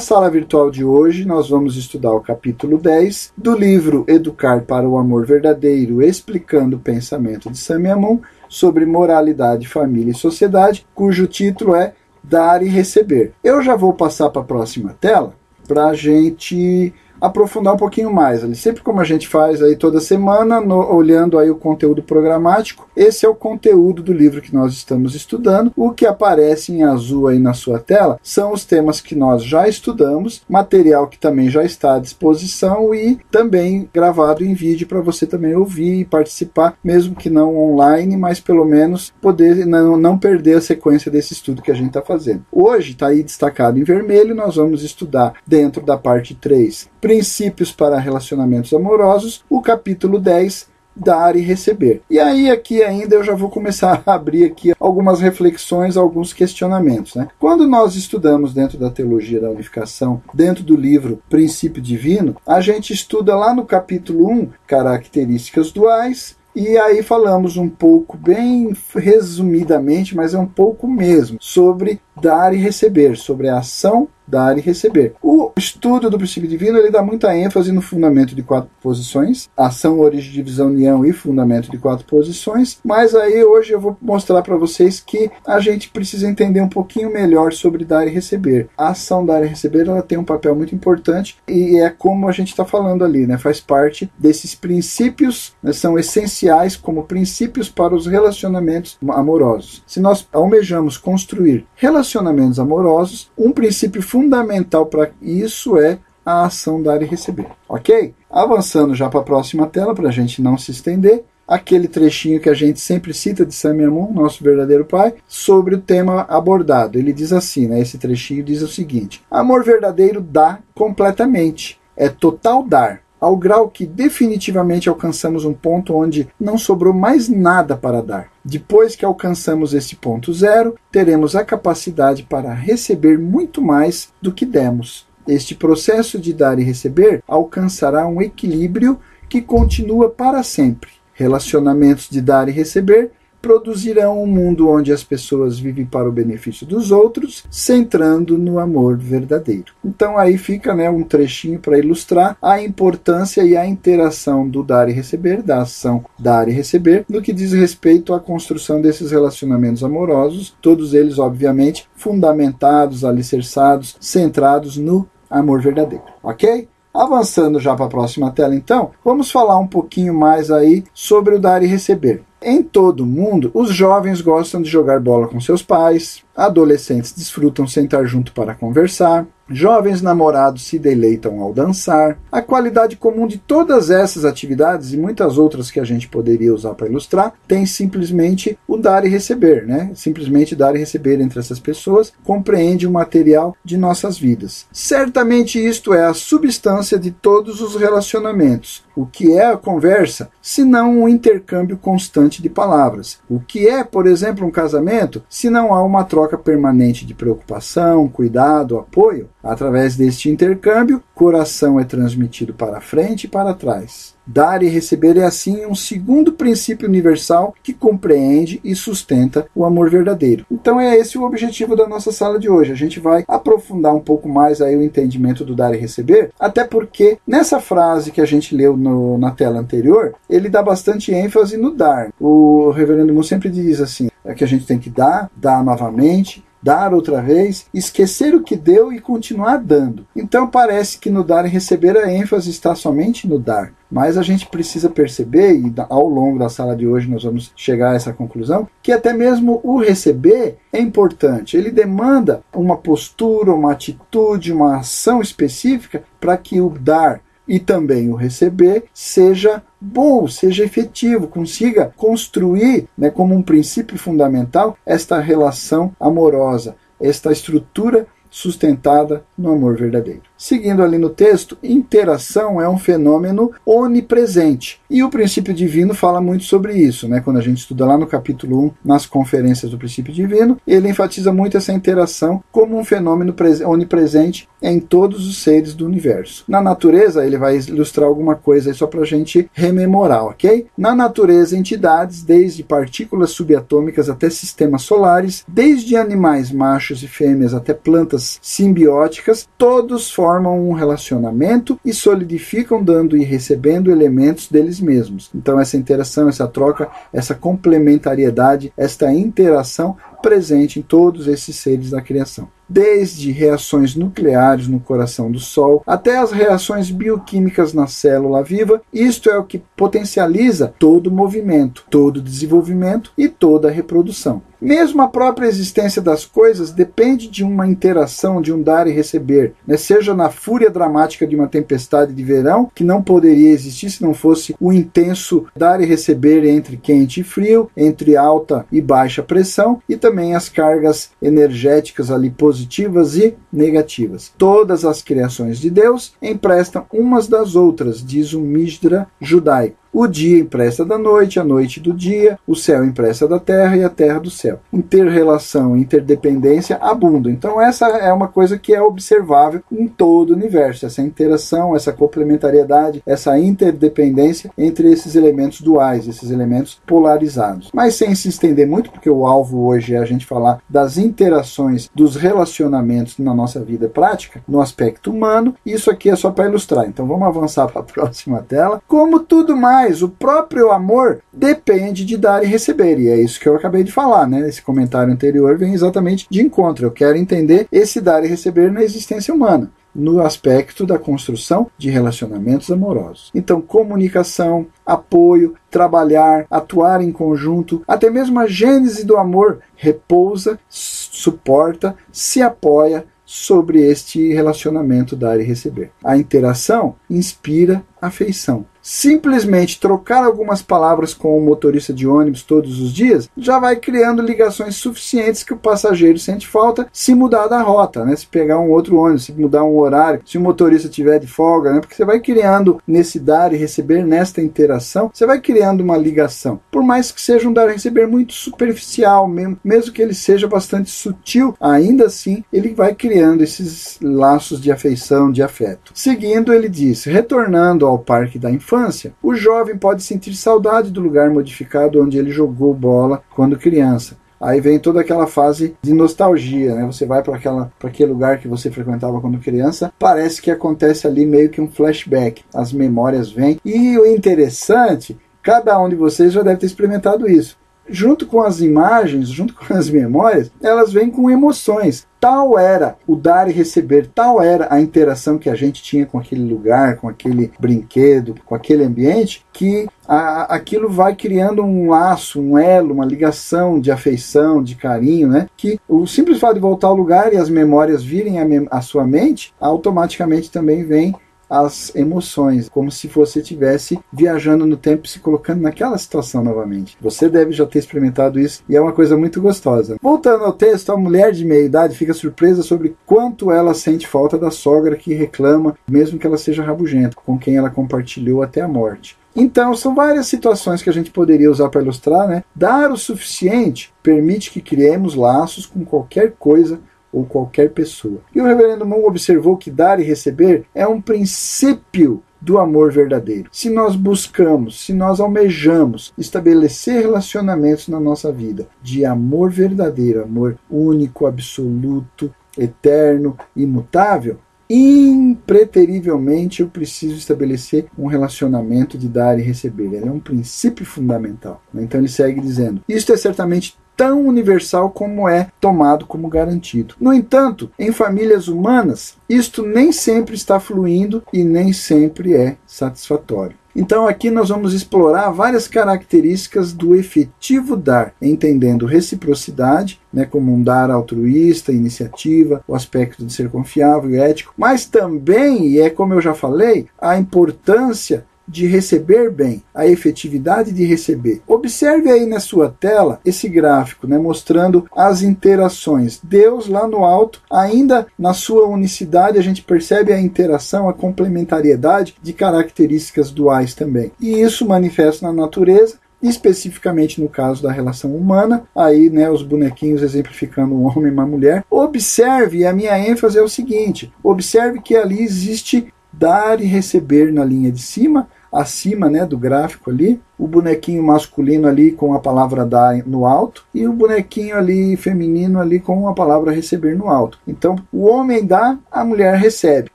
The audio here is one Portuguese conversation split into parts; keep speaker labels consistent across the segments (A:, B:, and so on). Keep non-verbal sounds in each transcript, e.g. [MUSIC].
A: na sala virtual de hoje, nós vamos estudar o capítulo 10 do livro Educar para o Amor Verdadeiro, explicando o pensamento de Samyamun sobre moralidade, família e sociedade, cujo título é Dar e Receber. Eu já vou passar para a próxima tela para a gente aprofundar um pouquinho mais. Ali. Sempre como a gente faz aí toda semana, no, olhando aí o conteúdo programático, esse é o conteúdo do livro que nós estamos estudando. O que aparece em azul aí na sua tela são os temas que nós já estudamos, material que também já está à disposição e também gravado em vídeo para você também ouvir e participar, mesmo que não online, mas pelo menos poder não, não perder a sequência desse estudo que a gente está fazendo. Hoje está aí destacado em vermelho, nós vamos estudar dentro da parte 3 Princípios para Relacionamentos Amorosos, o capítulo 10, dar e receber. E aí aqui ainda eu já vou começar a abrir aqui algumas reflexões, alguns questionamentos. Né? Quando nós estudamos dentro da teologia da unificação, dentro do livro Princípio Divino, a gente estuda lá no capítulo 1 características duais, e aí falamos um pouco, bem resumidamente, mas é um pouco mesmo, sobre dar e receber, sobre a ação dar e receber. O estudo do princípio divino ele dá muita ênfase no fundamento de quatro posições, ação, origem, divisão, união e fundamento de quatro posições, mas aí hoje eu vou mostrar para vocês que a gente precisa entender um pouquinho melhor sobre dar e receber. A ação dar e receber ela tem um papel muito importante e é como a gente está falando ali, né? faz parte desses princípios, né? são essenciais como princípios para os relacionamentos amorosos. Se nós almejamos construir relacionamentos amorosos, um princípio fundamental fundamental para isso é a ação dar e receber, ok? Avançando já para a próxima tela, para a gente não se estender, aquele trechinho que a gente sempre cita de Samyamun, nosso verdadeiro pai, sobre o tema abordado. Ele diz assim, né, esse trechinho diz o seguinte: Amor verdadeiro dá completamente, é total dar, ao grau que definitivamente alcançamos um ponto onde não sobrou mais nada para dar. Depois que alcançamos esse ponto zero, teremos a capacidade para receber muito mais do que demos. Este processo de dar e receber alcançará um equilíbrio que continua para sempre. Relacionamentos de dar e receber produzirão um mundo onde as pessoas vivem para o benefício dos outros, centrando no amor verdadeiro. Então aí fica né, um trechinho para ilustrar a importância e a interação do dar e receber, da ação dar e receber, no que diz respeito à construção desses relacionamentos amorosos, todos eles, obviamente, fundamentados, alicerçados, centrados no amor verdadeiro. Ok? Avançando já para a próxima tela, então, vamos falar um pouquinho mais aí sobre o dar e receber. Em todo o mundo, os jovens gostam de jogar bola com seus pais, adolescentes desfrutam sentar junto para conversar, Jovens namorados se deleitam ao dançar. A qualidade comum de todas essas atividades e muitas outras que a gente poderia usar para ilustrar tem simplesmente o dar e receber, né? Simplesmente dar e receber entre essas pessoas compreende o material de nossas vidas. Certamente isto é a substância de todos os relacionamentos. O que é a conversa, se não um intercâmbio constante de palavras? O que é, por exemplo, um casamento, se não há uma troca permanente de preocupação, cuidado, apoio? Através deste intercâmbio, coração é transmitido para frente e para trás. Dar e receber é assim um segundo princípio universal que compreende e sustenta o amor verdadeiro. Então é esse o objetivo da nossa sala de hoje. A gente vai aprofundar um pouco mais aí o entendimento do dar e receber, até porque nessa frase que a gente leu no, na tela anterior, ele dá bastante ênfase no dar. O reverendo Moon sempre diz assim, é que a gente tem que dar, dar novamente, dar outra vez, esquecer o que deu e continuar dando. Então parece que no dar e receber a ênfase está somente no dar. Mas a gente precisa perceber, e ao longo da sala de hoje nós vamos chegar a essa conclusão, que até mesmo o receber é importante. Ele demanda uma postura, uma atitude, uma ação específica para que o dar e também o receber seja bom, seja efetivo, consiga construir né, como um princípio fundamental esta relação amorosa, esta estrutura sustentada no amor verdadeiro. Seguindo ali no texto, interação é um fenômeno onipresente. E o princípio divino fala muito sobre isso, né? Quando a gente estuda lá no capítulo 1, nas conferências do princípio divino, ele enfatiza muito essa interação como um fenômeno onipresente em todos os seres do universo. Na natureza, ele vai ilustrar alguma coisa aí só para a gente rememorar, ok? Na natureza, entidades, desde partículas subatômicas até sistemas solares, desde animais machos e fêmeas até plantas simbióticas, todos formam um relacionamento e solidificam dando e recebendo elementos deles mesmos. Então, essa interação, essa troca, essa complementariedade, esta interação presente em todos esses seres da criação desde reações nucleares no coração do Sol até as reações bioquímicas na célula viva. Isto é o que potencializa todo o movimento, todo o desenvolvimento e toda a reprodução. Mesmo a própria existência das coisas depende de uma interação, de um dar e receber, né? seja na fúria dramática de uma tempestade de verão, que não poderia existir se não fosse o intenso dar e receber entre quente e frio, entre alta e baixa pressão, e também as cargas energéticas ali positivas e negativas. Todas as criações de Deus emprestam umas das outras, diz o Misdra judaico. O dia empresta da noite, a noite do dia, o céu empresta da terra e a terra do céu. Interrelação, interdependência abundam. Então, essa é uma coisa que é observável em todo o universo: essa interação, essa complementariedade, essa interdependência entre esses elementos duais, esses elementos polarizados. Mas sem se estender muito, porque o alvo hoje é a gente falar das interações, dos relacionamentos na nossa vida prática, no aspecto humano, isso aqui é só para ilustrar. Então, vamos avançar para a [LAUGHS] próxima tela. Como tudo mais mais, o próprio amor depende de dar e receber. E é isso que eu acabei de falar, né? Esse comentário anterior vem exatamente de encontro. Eu quero entender esse dar e receber na existência humana no aspecto da construção de relacionamentos amorosos. Então, comunicação, apoio, trabalhar, atuar em conjunto, até mesmo a gênese do amor repousa, suporta, se apoia sobre este relacionamento dar e receber. A interação inspira afeição simplesmente trocar algumas palavras com o motorista de ônibus todos os dias, já vai criando ligações suficientes que o passageiro sente falta se mudar da rota, né? Se pegar um outro ônibus, se mudar um horário, se o motorista tiver de folga, né? Porque você vai criando nesse dar e receber, nesta interação, você vai criando uma ligação. Por mais que seja um dar e receber muito superficial, mesmo, mesmo que ele seja bastante sutil, ainda assim ele vai criando esses laços de afeição, de afeto. Seguindo, ele diz: retornando ao parque da infância, infância, o jovem pode sentir saudade do lugar modificado onde ele jogou bola quando criança. Aí vem toda aquela fase de nostalgia, né? Você vai para aquela para aquele lugar que você frequentava quando criança, parece que acontece ali meio que um flashback. As memórias vêm. E o interessante, cada um de vocês já deve ter experimentado isso junto com as imagens, junto com as memórias, elas vêm com emoções. Tal era o dar e receber, tal era a interação que a gente tinha com aquele lugar, com aquele brinquedo, com aquele ambiente, que a, aquilo vai criando um laço, um elo, uma ligação de afeição, de carinho, né? Que o simples fato de voltar ao lugar e as memórias virem à sua mente, automaticamente também vem as emoções, como se você estivesse viajando no tempo e se colocando naquela situação novamente. Você deve já ter experimentado isso e é uma coisa muito gostosa. Voltando ao texto, a mulher de meia idade fica surpresa sobre quanto ela sente falta da sogra que reclama, mesmo que ela seja rabugenta, com quem ela compartilhou até a morte. Então, são várias situações que a gente poderia usar para ilustrar, né? Dar o suficiente permite que criemos laços com qualquer coisa ou qualquer pessoa. E o reverendo Moon observou que dar e receber é um princípio do amor verdadeiro. Se nós buscamos, se nós almejamos estabelecer relacionamentos na nossa vida de amor verdadeiro, amor único, absoluto, eterno, imutável, impreterivelmente eu preciso estabelecer um relacionamento de dar e receber. Ele é um princípio fundamental. Então ele segue dizendo: Isto é certamente tão universal como é tomado como garantido. No entanto, em famílias humanas, isto nem sempre está fluindo e nem sempre é satisfatório. Então aqui nós vamos explorar várias características do efetivo dar, entendendo reciprocidade, né, como um dar altruísta, iniciativa, o aspecto de ser confiável e ético, mas também, e é como eu já falei, a importância de receber bem, a efetividade de receber. Observe aí na sua tela esse gráfico, né, mostrando as interações. Deus lá no alto, ainda na sua unicidade, a gente percebe a interação, a complementariedade de características duais também. E isso manifesta na natureza especificamente no caso da relação humana, aí né, os bonequinhos exemplificando um homem e uma mulher. Observe, a minha ênfase é o seguinte: observe que ali existe dar e receber na linha de cima, acima né, do gráfico ali, o bonequinho masculino ali com a palavra dar no alto e o bonequinho ali feminino ali com a palavra receber no alto. Então, o homem dá, a mulher recebe.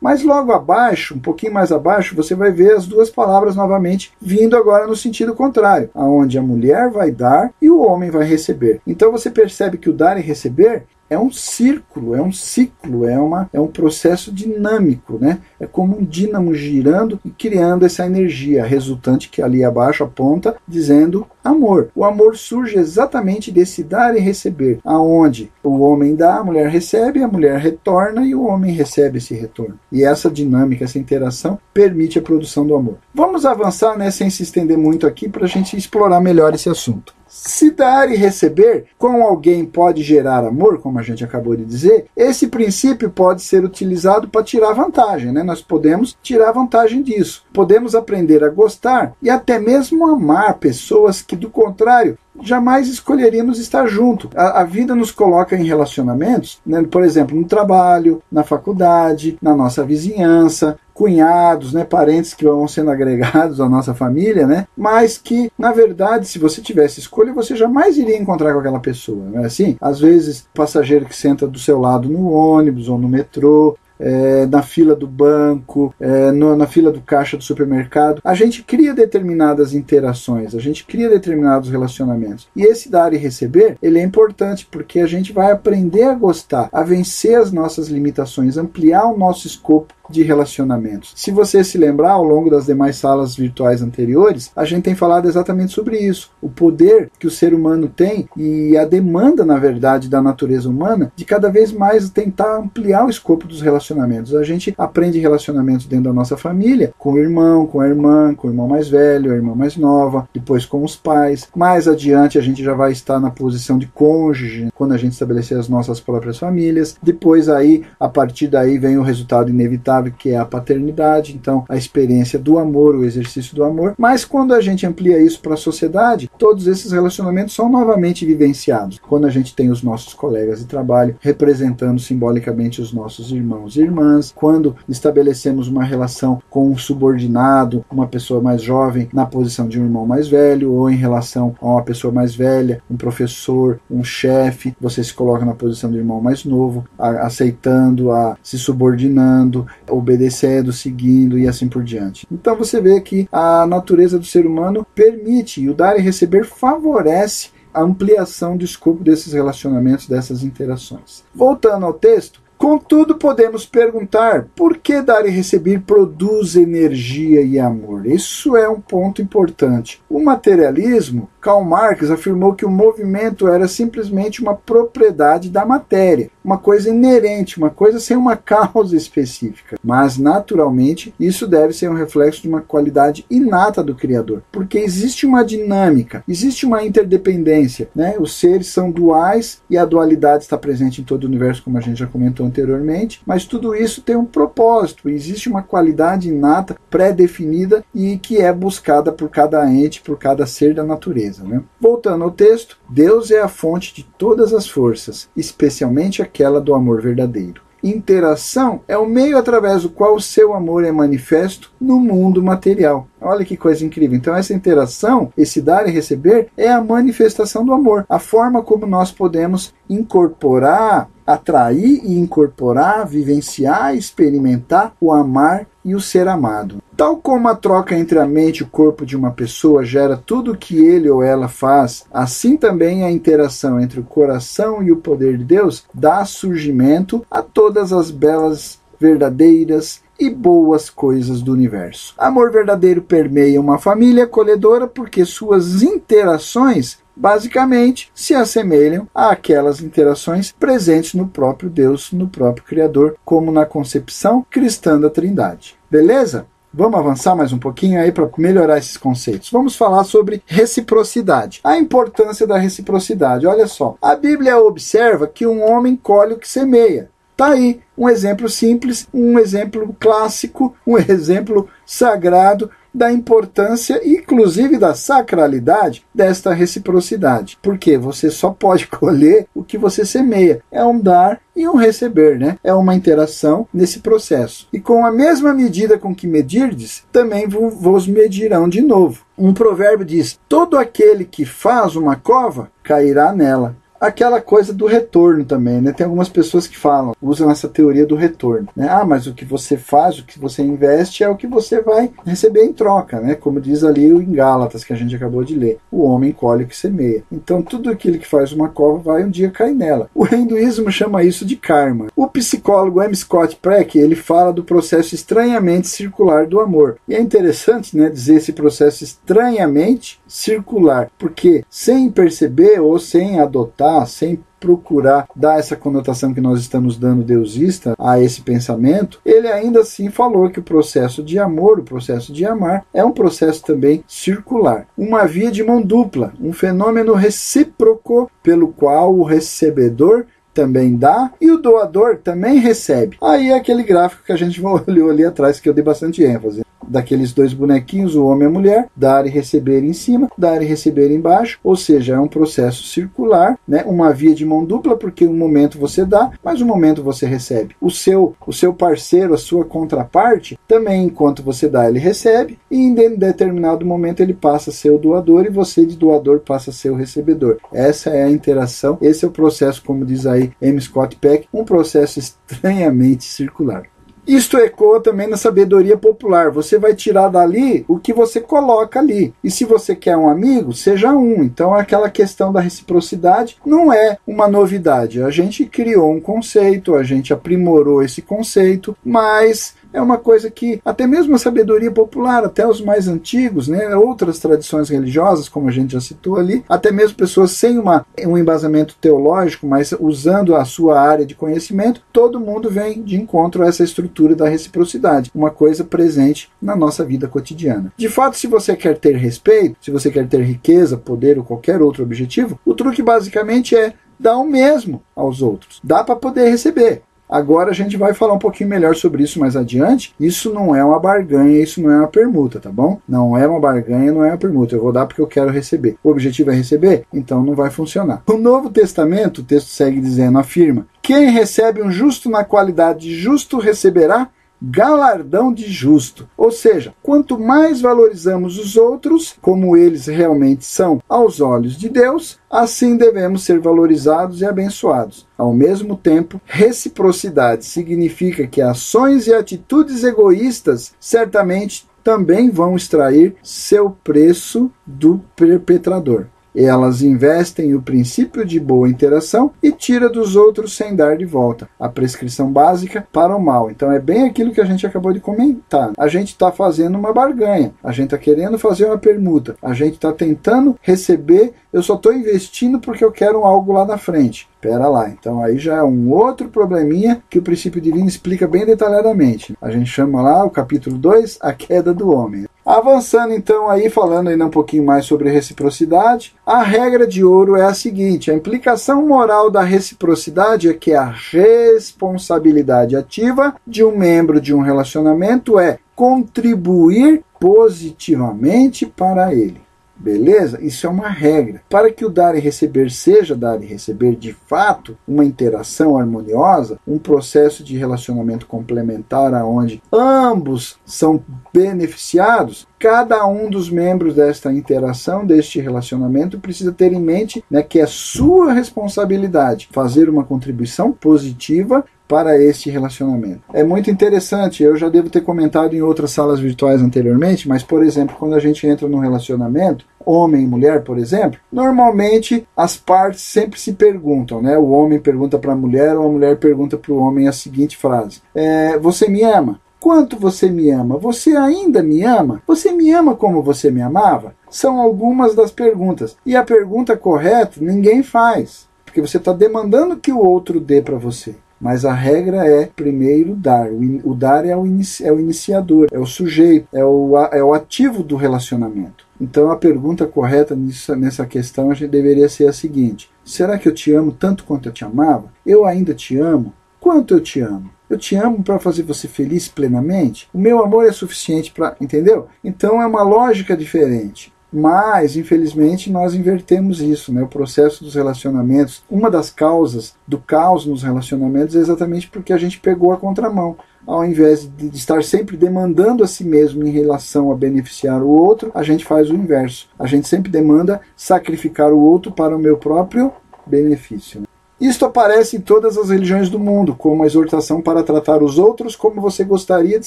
A: Mas logo abaixo, um pouquinho mais abaixo, você vai ver as duas palavras novamente vindo agora no sentido contrário, aonde a mulher vai dar e o homem vai receber. Então você percebe que o dar e receber é um círculo, é um ciclo, é, uma, é um processo dinâmico, né? É como um dínamo girando e criando essa energia resultante que ali abaixo aponta, dizendo amor. O amor surge exatamente desse dar e receber, aonde o homem dá, a mulher recebe, a mulher retorna e o homem recebe esse retorno. E essa dinâmica, essa interação permite a produção do amor. Vamos avançar, né, sem se estender muito aqui, para a gente explorar melhor esse assunto. Se dar e receber com alguém pode gerar amor, como a gente acabou de dizer, esse princípio pode ser utilizado para tirar vantagem, né? Nós podemos tirar vantagem disso. Podemos aprender a gostar e até mesmo amar pessoas que, do contrário, jamais escolheríamos estar junto. A, a, vida nos coloca em relacionamentos, né, por exemplo, no trabalho, na faculdade, na nossa vizinhança, cunhados, né, parentes que vão sendo agregados à nossa família, né, mas que, na verdade, se você tivesse escolha, você jamais iria encontrar com aquela pessoa, não é assim? Às vezes, passageiro que senta do seu lado no ônibus ou no metrô, é, na fila do banco, é, no, na fila do caixa do supermercado. A gente cria determinadas interações, a gente cria determinados relacionamentos. E esse dar e receber, ele é importante porque a gente vai aprender a gostar, a vencer as nossas limitações, ampliar o nosso escopo de relacionamentos. Se você se lembrar, ao longo das demais salas virtuais anteriores, a gente tem falado exatamente sobre isso. O poder que o ser humano tem e a demanda, na verdade, da natureza humana de cada vez mais tentar ampliar o escopo dos relacionamentos. A gente aprende relacionamentos dentro da nossa família, com o irmão, com a irmã, com o irmão mais velho, a irmã mais nova, depois com os pais. Mais adiante, a gente já vai estar na posição de cônjuge, quando a gente estabelecer as nossas próprias famílias. Depois, aí, a partir daí, vem o resultado inevitável que é a paternidade, então a experiência do amor, o exercício do amor. Mas quando a gente amplia isso para a sociedade, todos esses relacionamentos são novamente vivenciados. Quando a gente tem os nossos colegas de trabalho representando simbolicamente os nossos irmãos e irmãs, quando estabelecemos uma relação com um subordinado, uma pessoa mais jovem na posição de um irmão mais velho, ou em relação a uma pessoa mais velha, um professor, um chefe, você se coloca na posição do irmão mais novo, aceitando, a se subordinando, obedecendo, seguindo e assim por diante. Então você vê que a natureza do ser humano permite, e o dar e receber favorece a ampliação do escopo desses relacionamentos, dessas interações. Voltando ao texto, Contudo, podemos perguntar por que dar e receber produz energia e amor. Isso é um ponto importante. O materialismo Karl Marx afirmou que o movimento era simplesmente uma propriedade da matéria, uma coisa inerente, uma coisa sem uma causa específica. Mas, naturalmente, isso deve ser um reflexo de uma qualidade inata do Criador, porque existe uma dinâmica, existe uma interdependência. Né? Os seres são duais e a dualidade está presente em todo o universo, como a gente já comentou anteriormente, mas tudo isso tem um propósito, existe uma qualidade inata, pré-definida e que é buscada por cada ente, por cada ser da natureza. Né? Voltando ao texto, Deus é a fonte de todas as forças, especialmente aquela do amor verdadeiro. Interação é o meio através do qual o seu amor é manifesto no mundo material. Olha que coisa incrível. Então, essa interação, esse dar e receber, é a manifestação do amor, a forma como nós podemos incorporar, atrair e incorporar, vivenciar, experimentar o amar e o ser amado. Tal como a troca entre a mente e o corpo de uma pessoa gera tudo o que ele ou ela faz, assim também a interação entre o coração e o poder de Deus dá surgimento a todas as belas, verdadeiras e boas coisas do universo. Amor verdadeiro permeia uma família acolhedora porque suas interações basicamente se assemelham àquelas interações presentes no próprio Deus, no próprio Criador, como na concepção cristã da Trindade. Beleza? Vamos avançar mais um pouquinho aí para melhorar esses conceitos. Vamos falar sobre reciprocidade. A importância da reciprocidade. Olha só, a Bíblia observa que um homem colhe o que semeia. Tá aí um exemplo simples, um exemplo clássico, um [LAUGHS] exemplo sagrado da importância, inclusive da sacralidade desta reciprocidade. Porque você só pode [LAUGHS] colher o que você semeia. É um dar e um receber, né? É uma interação nesse processo. E com a mesma medida com que medirdes, também vos medirão de novo. Um provérbio diz: Todo aquele que faz uma cova cairá nela aquela coisa do retorno também, né? Tem algumas pessoas que falam, usam essa teoria do retorno, né? Ah, mas o que você faz, o que você investe é o que você vai receber em troca, né? Como diz ali o Gálatas que a gente acabou de ler. O homem colhe o que semeia. Então tudo aquilo que faz uma cova vai um dia cair nela. O hinduísmo chama isso de karma. O psicólogo M. Scott Peck, ele fala do processo estranhamente circular do amor. E é interessante, né, dizer esse processo estranhamente circular, porque sem perceber ou sem adotar, sem procurar dar essa conotação que nós estamos dando deusista a esse pensamento, ele ainda assim falou que o processo de amor, o processo de amar, é um processo também circular. Uma via de mão dupla, um fenômeno recíproco pelo qual o recebedor também dá e o doador também recebe. Aí é aquele gráfico que a gente [LAUGHS] olhou ali atrás que eu dei bastante ênfase daqueles dois bonequinhos, o homem e a mulher, dar e receber em cima, dar e receber embaixo, ou seja, é um processo circular, né? uma via de mão dupla, porque um momento você dá, mas um momento você recebe. O seu, o seu parceiro, a sua contraparte, também enquanto você dá, ele recebe, e em determinado momento ele passa a ser o doador e você de doador passa a ser o recebedor. Essa é a interação, esse é o processo, como diz aí M. Scott Peck, um processo estranhamente circular. Isto ecoa também na sabedoria popular. Você vai tirar dali o que você coloca ali. E se você quer um amigo, seja um. Então aquela questão da reciprocidade não é uma novidade. A gente criou um conceito, a gente aprimorou esse conceito, mas é uma coisa que até mesmo a sabedoria popular, até os mais antigos, né, outras tradições religiosas, como a gente já citou ali, até mesmo pessoas sem uma, um embasamento teológico, mas usando a sua área de conhecimento, todo mundo vem de encontro a essa estrutura da reciprocidade, uma coisa presente na nossa vida cotidiana. De fato, se você quer ter respeito, se você quer ter riqueza, poder ou qualquer outro objetivo, o truque basicamente é dar o mesmo aos outros. Dá para poder receber. Agora a gente vai falar um pouquinho melhor sobre isso mais adiante. Isso não é uma barganha, isso não é uma permuta, tá bom? Não é uma barganha, não é uma permuta. Eu vou dar porque eu quero receber. O objetivo é receber? Então não vai funcionar. O Novo Testamento, o texto segue dizendo, afirma: Quem recebe um justo na qualidade de justo receberá galardão de justo. Ou seja, quanto mais valorizamos os outros, como eles realmente são aos olhos de Deus, assim devemos ser valorizados e abençoados. Ao mesmo tempo, reciprocidade significa que ações e atitudes egoístas certamente também vão extrair seu preço do perpetrador. Elas investem o princípio de boa interação e tira dos outros sem dar de volta. A prescrição básica para o mal. Então é bem aquilo que a gente acabou de comentar. A gente está fazendo uma barganha, a gente está querendo fazer uma permuta, a gente está tentando receber eu só estou investindo porque eu quero algo lá na frente. Pera lá, então aí já é um outro probleminha que o princípio divino explica bem detalhadamente. A gente chama lá o capítulo 2, a queda do homem. Avançando então aí, falando ainda um pouquinho mais sobre reciprocidade, a regra de ouro é a seguinte: a implicação moral da reciprocidade é que a responsabilidade ativa de um membro de um relacionamento é contribuir positivamente para ele. Beleza? Isso é uma regra. Para que o dar e receber seja dar e receber de fato uma interação harmoniosa, um processo de relacionamento complementar aonde ambos são beneficiados, cada um dos membros desta interação, deste relacionamento, precisa ter em mente né, que é sua responsabilidade fazer uma contribuição positiva para este relacionamento. É muito interessante, eu já devo ter comentado em outras salas virtuais anteriormente, mas por exemplo, quando a gente entra num relacionamento, homem e mulher, por exemplo, normalmente as partes sempre se perguntam, né? O homem pergunta para a mulher ou a mulher pergunta para o homem a seguinte frase: é, Você me ama? Quanto você me ama? Você ainda me ama? Você me ama como você me amava? São algumas das perguntas. E a pergunta correta ninguém faz, porque você está demandando que o outro dê para você. Mas a regra é primeiro dar. O dar é o, inici, é o iniciador, é o sujeito, é o, é o ativo do relacionamento. Então a pergunta correta nessa questão deveria ser a seguinte: será que eu te amo tanto quanto eu te amava? Eu ainda te amo? Quanto eu te amo? Eu te amo para fazer você feliz plenamente? O meu amor é suficiente para. Entendeu? Então é uma lógica diferente. Mas, infelizmente, nós invertemos isso, né? O processo dos relacionamentos. Uma das causas do caos nos relacionamentos é exatamente porque a gente pegou a contramão. Ao invés de estar sempre demandando a si mesmo em relação a beneficiar o outro, a gente faz o inverso. A gente sempre demanda sacrificar o outro para o meu próprio benefício. Isto aparece em todas as religiões do mundo, como a exortação para tratar os outros como você gostaria de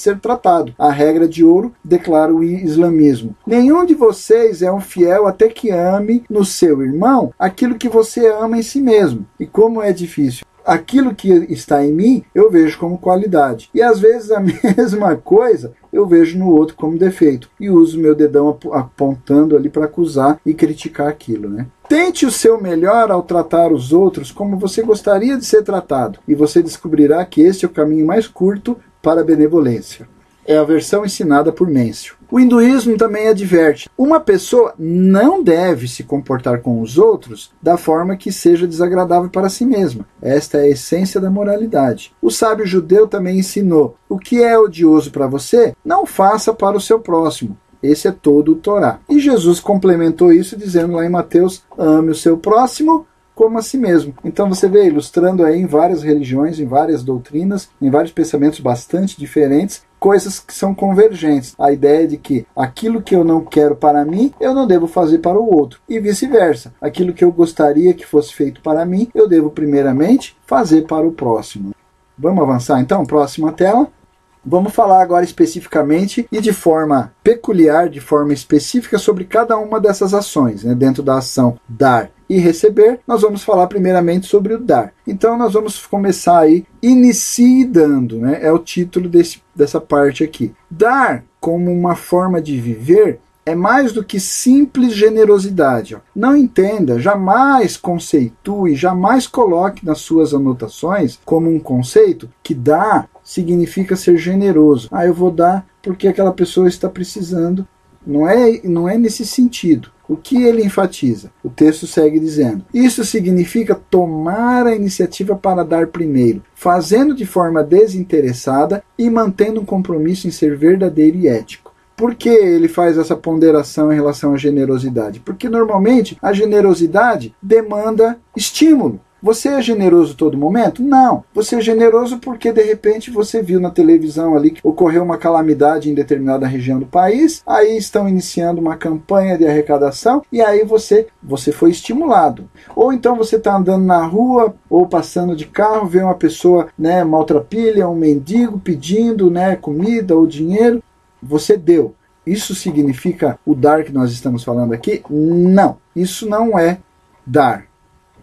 A: ser tratado. A regra de ouro declara o islamismo. Nenhum de vocês é um fiel até que ame no seu irmão aquilo que você ama em si mesmo. E como é difícil aquilo que está em mim eu vejo como qualidade. E às vezes a [LAUGHS] mesma coisa eu vejo no outro como defeito. E uso meu dedão apontando ali para acusar e criticar aquilo, né? Tente o seu melhor ao tratar os outros como você gostaria de ser tratado, e você descobrirá que este é o caminho mais curto para a benevolência. É a versão ensinada por Mêncio. O hinduísmo também adverte: uma pessoa não deve se comportar com os outros da forma que seja desagradável para si mesma. Esta é a essência da moralidade. O sábio judeu também ensinou: o que é odioso para você, não faça para o seu próximo. Esse é todo o Torá. E Jesus complementou isso dizendo lá em Mateus: ame o seu próximo como a si mesmo. Então você vê ilustrando aí em várias religiões, em várias doutrinas, em vários pensamentos bastante diferentes, coisas que são convergentes. A ideia de que aquilo que eu não quero para mim, eu não devo fazer para o outro, e vice-versa. Aquilo que eu gostaria que fosse feito para mim, eu devo primeiramente fazer para o próximo. Vamos avançar então? Próxima tela. Vamos falar agora especificamente e de forma peculiar, de forma específica, sobre cada uma dessas ações. Né? Dentro da ação dar e receber, nós vamos falar primeiramente sobre o dar. Então nós vamos começar aí, inicie dando, né? é o título desse, dessa parte aqui. Dar como uma forma de viver é mais do que simples generosidade. Não entenda, jamais conceitue, jamais coloque nas suas anotações como um conceito que dá significa ser generoso. Ah, eu vou dar porque aquela pessoa está precisando. Não é, não é nesse sentido. O que ele enfatiza? O texto segue dizendo: Isso significa tomar a iniciativa para dar primeiro, fazendo de forma desinteressada e mantendo um compromisso em ser verdadeiro e ético. Por que ele faz essa ponderação em relação à generosidade? Porque normalmente a generosidade demanda estímulo. Você é generoso todo momento? Não. Você é generoso porque de repente você viu na televisão ali que ocorreu uma calamidade em determinada região do país, aí estão iniciando uma campanha de arrecadação e aí você você foi estimulado. Ou então você está andando na rua ou passando de carro, vê uma pessoa, né, maltrapilha, um mendigo pedindo, né, comida ou dinheiro, você deu. Isso significa o dar que nós estamos falando aqui? Não. Isso não é dar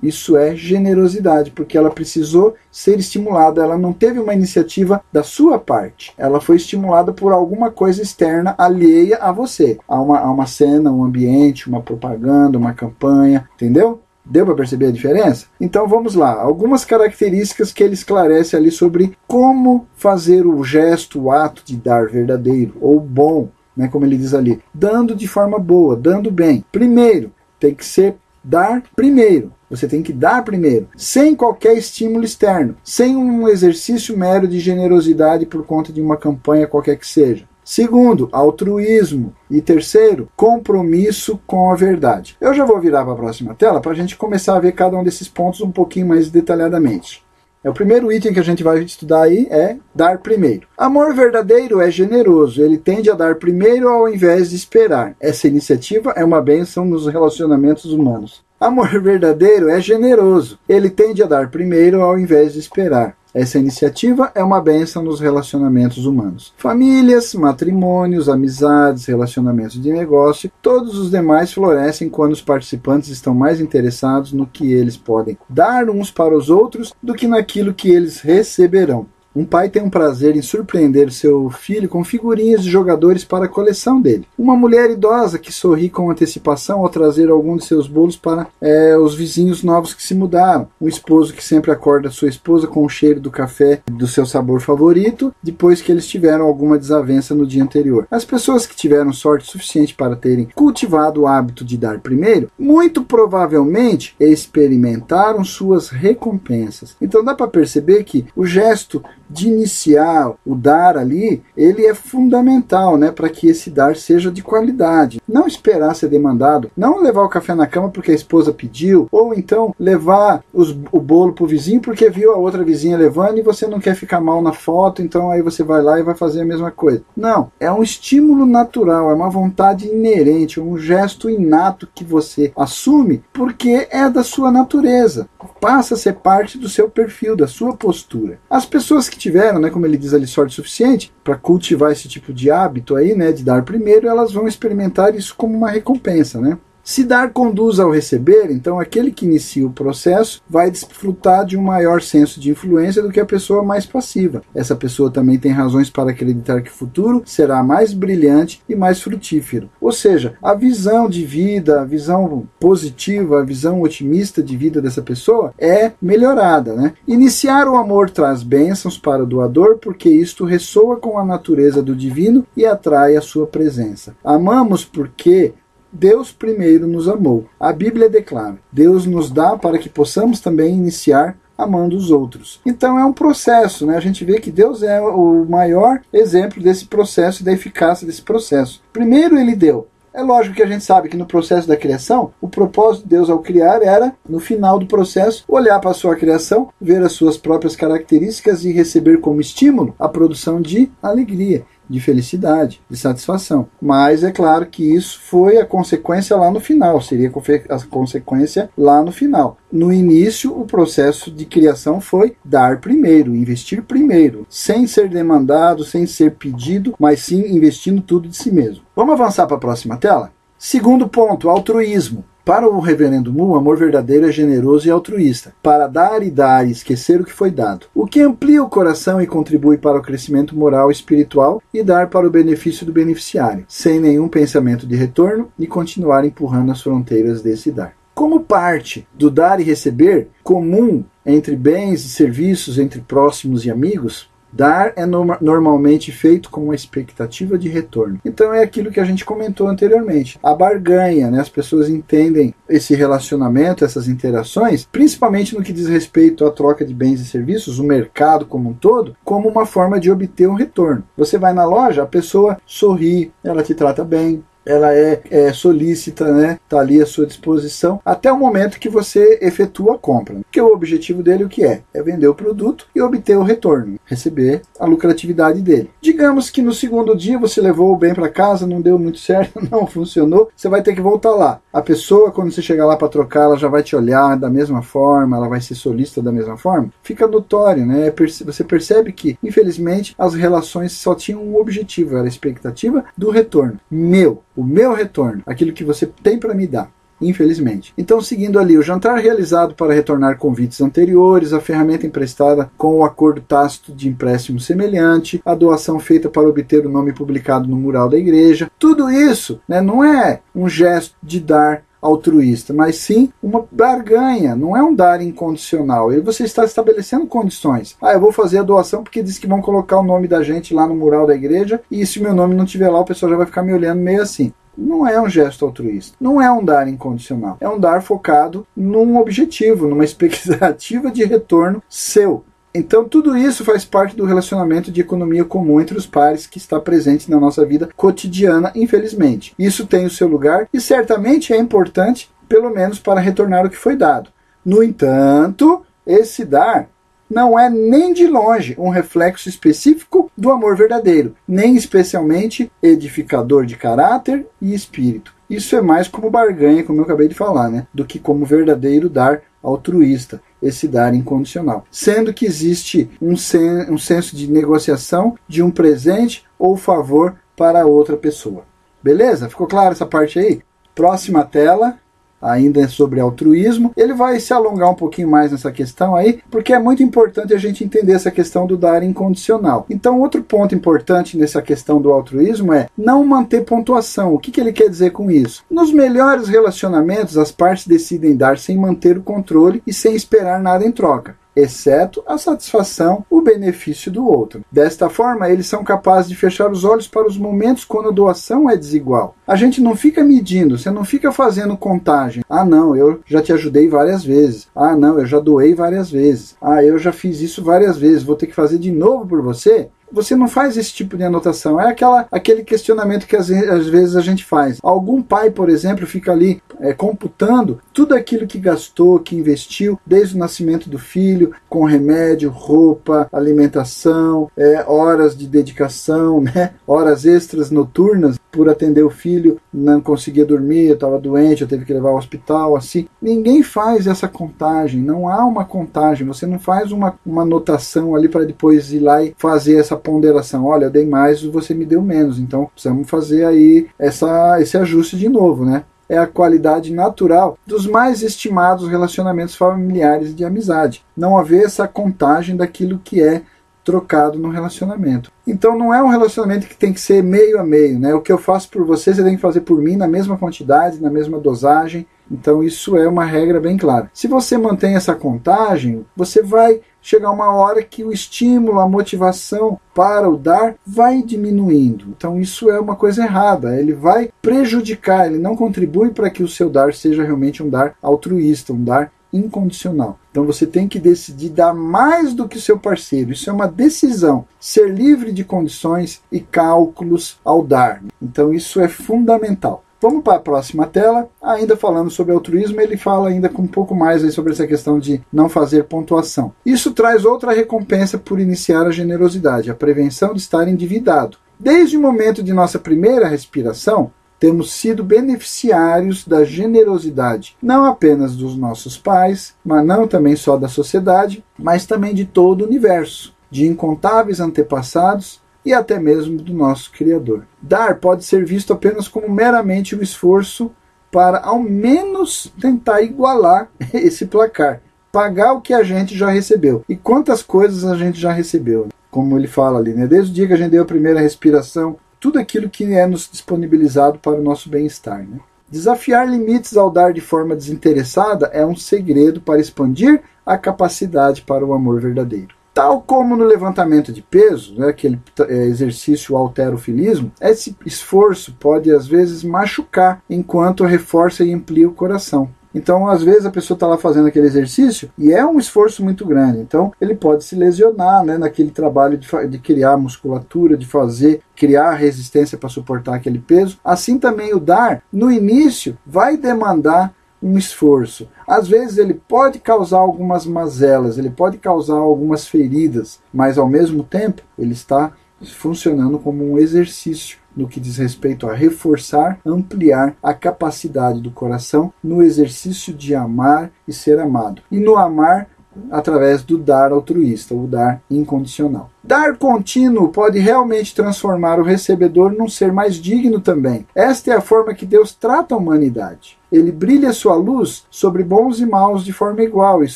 A: isso é generosidade, porque ela precisou ser estimulada, ela não teve uma iniciativa da sua parte, ela foi estimulada por alguma coisa externa alheia a você. Há uma, uma cena, um ambiente, uma propaganda, uma campanha, entendeu? Deu para perceber a diferença? Então vamos lá. Algumas características que ele esclarece ali sobre como fazer o gesto, o ato de dar verdadeiro ou bom, né, como ele diz ali, dando de forma boa, dando bem. Primeiro, tem que ser dar primeiro. Você tem que dar primeiro, sem qualquer estímulo externo, sem um exercício mero de generosidade por conta de uma campanha qualquer que seja. Segundo, altruísmo. E terceiro, compromisso com a verdade. Eu já vou virar para a próxima tela para a gente começar a ver cada um desses pontos um pouquinho mais detalhadamente. É o primeiro item que a gente vai estudar aí é dar primeiro. Amor verdadeiro é generoso, ele tende a dar primeiro ao invés de esperar. Essa iniciativa é uma bênção nos relacionamentos humanos. Amor [LAUGHS] verdadeiro é generoso, ele tende a dar primeiro ao invés de esperar. Essa iniciativa é uma bênção nos relacionamentos humanos. Famílias, matrimônios, amizades, relacionamentos de negócio, todos os demais florescem quando os participantes estão mais interessados no que eles podem dar uns para os outros do que naquilo que eles receberão. Um pai tem um prazer em surpreender seu filho com figurinhas de jogadores para a coleção dele. Uma mulher idosa que sorri com antecipação ao trazer algum de seus bolos para é, os vizinhos novos que se mudaram. Um esposo que sempre acorda sua esposa com o cheiro do café do seu sabor favorito depois que eles tiveram alguma desavença no dia anterior. As pessoas que tiveram sorte suficiente para terem cultivado o hábito de dar primeiro, muito provavelmente experimentaram suas recompensas. Então dá para perceber que o gesto de iniciar o dar ali, ele é fundamental, né, para que esse dar seja de qualidade. Não esperar ser demandado, não levar o café na cama porque a esposa pediu, ou então levar os, o bolo pro vizinho porque viu a outra vizinha levando e você não quer ficar mal na foto, então aí você vai lá e vai fazer a mesma coisa. Não, é um estímulo natural, é uma vontade inerente, um gesto inato que você assume porque é da sua natureza, passa a ser parte do seu perfil, da sua postura. As pessoas que que tiveram, né, como ele diz ali, sorte suficiente para cultivar esse tipo de hábito aí, né, de dar primeiro, elas vão experimentar isso como uma recompensa, né? Se dar conduz ao receber, então aquele que inicia o processo vai desfrutar de um maior senso de influência do que a pessoa mais passiva. Essa pessoa também tem razões para acreditar que o futuro será mais brilhante e mais frutífero. Ou seja, a visão de vida, a visão positiva, a visão otimista de vida dessa pessoa é melhorada. Né? Iniciar o amor traz bênçãos para o doador porque isto ressoa com a natureza do divino e atrai a sua presença. Amamos porque Deus primeiro nos amou. A Bíblia declara: Deus nos dá para que possamos também iniciar amando os outros. Então é um processo, né? A gente vê que Deus é o maior exemplo desse processo e da eficácia desse processo. Primeiro ele deu. É lógico que a gente sabe que no processo da criação, o propósito de Deus ao criar era, no final do processo, olhar para a sua criação, ver as suas próprias características e receber como estímulo a produção de alegria de felicidade, de satisfação. Mas é claro que isso foi a consequência lá no final, seria a consequência lá no final. No início, o processo de criação foi dar primeiro, investir primeiro, sem ser demandado, sem ser pedido, mas sim investindo tudo de si mesmo. Vamos avançar para a próxima tela? Segundo ponto, altruísmo. Para o reverendo Mu, o amor verdadeiro é generoso e altruísta, para dar e dar e esquecer o que foi dado, o que amplia o coração e contribui para o crescimento moral e espiritual e dar para o benefício do beneficiário, sem nenhum pensamento de retorno e continuar empurrando as fronteiras desse dar. Como parte do dar e receber comum entre bens e serviços entre próximos e amigos, Dar é no normalmente feito com uma expectativa de retorno. Então é aquilo que a gente comentou anteriormente. A barganha, né? as pessoas entendem esse relacionamento, essas interações, principalmente no que diz respeito à troca de bens e serviços, o mercado como um todo, como uma forma de obter um retorno. Você vai na loja, a pessoa sorri, ela te trata bem, ela é, é solícita, né? Está ali à sua disposição até o momento que você efetua a compra. Porque o objetivo dele o que é? É vender o produto e obter o retorno, receber a lucratividade dele. Digamos que no segundo dia você levou o bem para casa, não deu muito [LAUGHS] certo, não funcionou, você vai ter que voltar lá. A pessoa, quando você chegar lá para trocar, ela já vai te olhar da mesma forma, ela vai ser solista da mesma forma. Fica notório, né? Você percebe que, infelizmente, as relações só tinham um objetivo, era a expectativa do retorno. Meu, o meu retorno, aquilo que você tem para me dar infelizmente. Então, seguindo ali, o jantar realizado para retornar convites anteriores, a ferramenta emprestada com o acordo tácito de empréstimo semelhante, a doação feita para obter o nome publicado no mural da igreja, tudo isso né, não é um gesto de dar altruísta, mas sim uma barganha, não é um dar incondicional. E você está estabelecendo condições. Ah, eu vou fazer a doação porque diz que vão colocar o nome da gente lá no mural da igreja e se meu nome não estiver lá, o pessoal já vai ficar me olhando meio assim não é um gesto altruísta, não é um dar incondicional, é um dar focado num objetivo, numa [LAUGHS] expectativa de retorno seu. Então, tudo isso faz parte do relacionamento de economia comum entre os pares que está presente na nossa vida cotidiana, infelizmente. Isso tem o seu lugar e certamente é importante, pelo menos para retornar o que foi dado. No entanto, esse dar não é nem de longe um reflexo específico do amor verdadeiro, nem especialmente edificador de caráter e espírito. Isso é mais como barganha, como eu acabei de falar, né, do que como verdadeiro dar altruísta, esse dar incondicional. Sendo que existe um, sen um senso de negociação de um presente ou favor para outra pessoa. Beleza? Ficou claro essa parte aí? Próxima tela. Ainda sobre altruísmo. Ele vai se alongar um pouquinho mais nessa questão aí, porque é muito importante a gente entender essa questão do dar incondicional. Então, outro ponto importante nessa questão do altruísmo é não manter pontuação. O que, que ele quer dizer com isso? Nos melhores relacionamentos, as partes decidem dar sem manter o controle e sem esperar nada em troca exceto a satisfação, o benefício do outro. Desta forma, eles são capazes de fechar os olhos para os momentos quando a doação é desigual. A gente não fica medindo, você não fica fazendo contagem. Ah, não, eu já te ajudei várias vezes. Ah, não, eu já doei várias vezes. Ah, eu já fiz isso várias vezes, vou ter que fazer de novo por você? Você não faz esse tipo de anotação. É aquela, aquele questionamento que às, às vezes a gente faz. Algum pai, por exemplo, fica ali é, computando tudo aquilo que gastou, que investiu, desde o nascimento do filho, com remédio, roupa, alimentação, é, horas de dedicação, [LAUGHS] né? horas extras noturnas por atender o filho, não conseguia dormir, estava doente, eu teve que levar ao hospital, assim. Ninguém faz essa contagem, não há uma contagem, você não faz uma, uma anotação ali para depois ir lá e fazer essa ponderação. Olha, eu dei mais, você me deu menos, então precisamos fazer aí essa, esse ajuste de novo, né? é a qualidade natural dos mais estimados relacionamentos familiares de amizade. Não haver essa contagem daquilo que é trocado no relacionamento. Então não é um relacionamento que tem que ser meio a meio, né? O que eu faço por você, você tem que fazer por mim na mesma quantidade, na mesma dosagem. Então isso é uma regra bem clara. Se você mantém essa contagem, você vai chegar uma hora que o estímulo, a motivação para o dar vai diminuindo. Então isso é uma coisa errada. Ele vai prejudicar, ele não contribui para que o seu dar seja realmente um dar altruísta, um dar incondicional. Então você tem que decidir dar mais do que o seu parceiro. Isso é uma decisão. Ser livre de condições e cálculos ao dar. Então isso é fundamental. Vamos para a próxima tela. Ainda falando sobre altruísmo, ele fala ainda com um pouco mais sobre essa questão de não fazer pontuação. Isso traz outra recompensa por iniciar a generosidade, a prevenção de estar endividado. Desde o momento de nossa primeira respiração, temos sido beneficiários da generosidade, não apenas dos nossos pais, mas não também só da sociedade, mas também de todo o universo, de incontáveis antepassados e até mesmo do nosso Criador. Dar pode ser visto apenas como meramente um esforço para ao menos tentar igualar [LAUGHS] esse placar, pagar o que a gente já recebeu. E quantas coisas a gente já recebeu? Como ele fala ali, né? Desde o dia que a gente deu a primeira respiração, tudo aquilo que é nos disponibilizado para o nosso bem-estar. Né? Desafiar limites ao dar de forma desinteressada é um segredo para expandir a capacidade para o amor verdadeiro. Tal como no levantamento de peso, né, aquele é, exercício alterofilismo, esse esforço pode às vezes machucar enquanto reforça e amplia o coração. Então, às vezes, a pessoa está lá fazendo aquele exercício e é um esforço muito grande. Então, ele pode se lesionar né, naquele trabalho de, de criar musculatura, de fazer, criar resistência para suportar aquele peso. Assim também o dar, no início, vai demandar um esforço. Às vezes ele pode causar algumas mazelas, ele pode causar algumas feridas, mas ao mesmo tempo ele está funcionando como um exercício no que diz respeito a reforçar, ampliar a capacidade do coração no exercício de amar e ser amado. E no amar através do dar altruísta, o dar incondicional. Dar contínuo pode realmente transformar o recebedor num ser mais digno também. Esta é a forma que Deus trata a humanidade. Ele brilha sua luz sobre bons e maus de forma igual, isso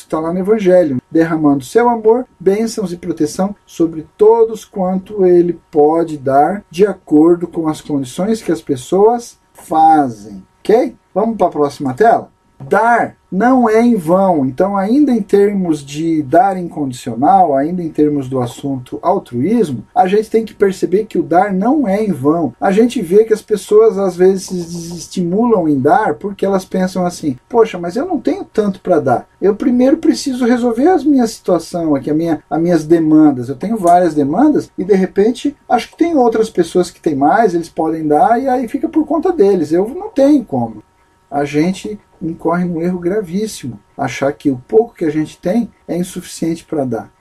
A: está lá no Evangelho, derramando seu amor, bênçãos e proteção sobre todos quanto ele pode dar, de acordo com as condições que as pessoas fazem. Ok? Vamos para a próxima tela? Dar não é em vão. Então, ainda em termos de dar incondicional, ainda em termos do assunto altruísmo, a gente tem que perceber que o dar não é em vão. A gente vê que as pessoas às vezes se desestimulam em dar porque elas pensam assim: poxa, mas eu não tenho tanto para dar. Eu primeiro preciso resolver as minhas situação aqui, a minha, as minhas demandas. Eu tenho várias demandas e de repente acho que tem outras pessoas que têm mais, eles podem dar e aí fica por conta deles. Eu não tenho como. A gente incorre num erro gravíssimo, achar que o pouco que a gente tem é insuficiente para dar.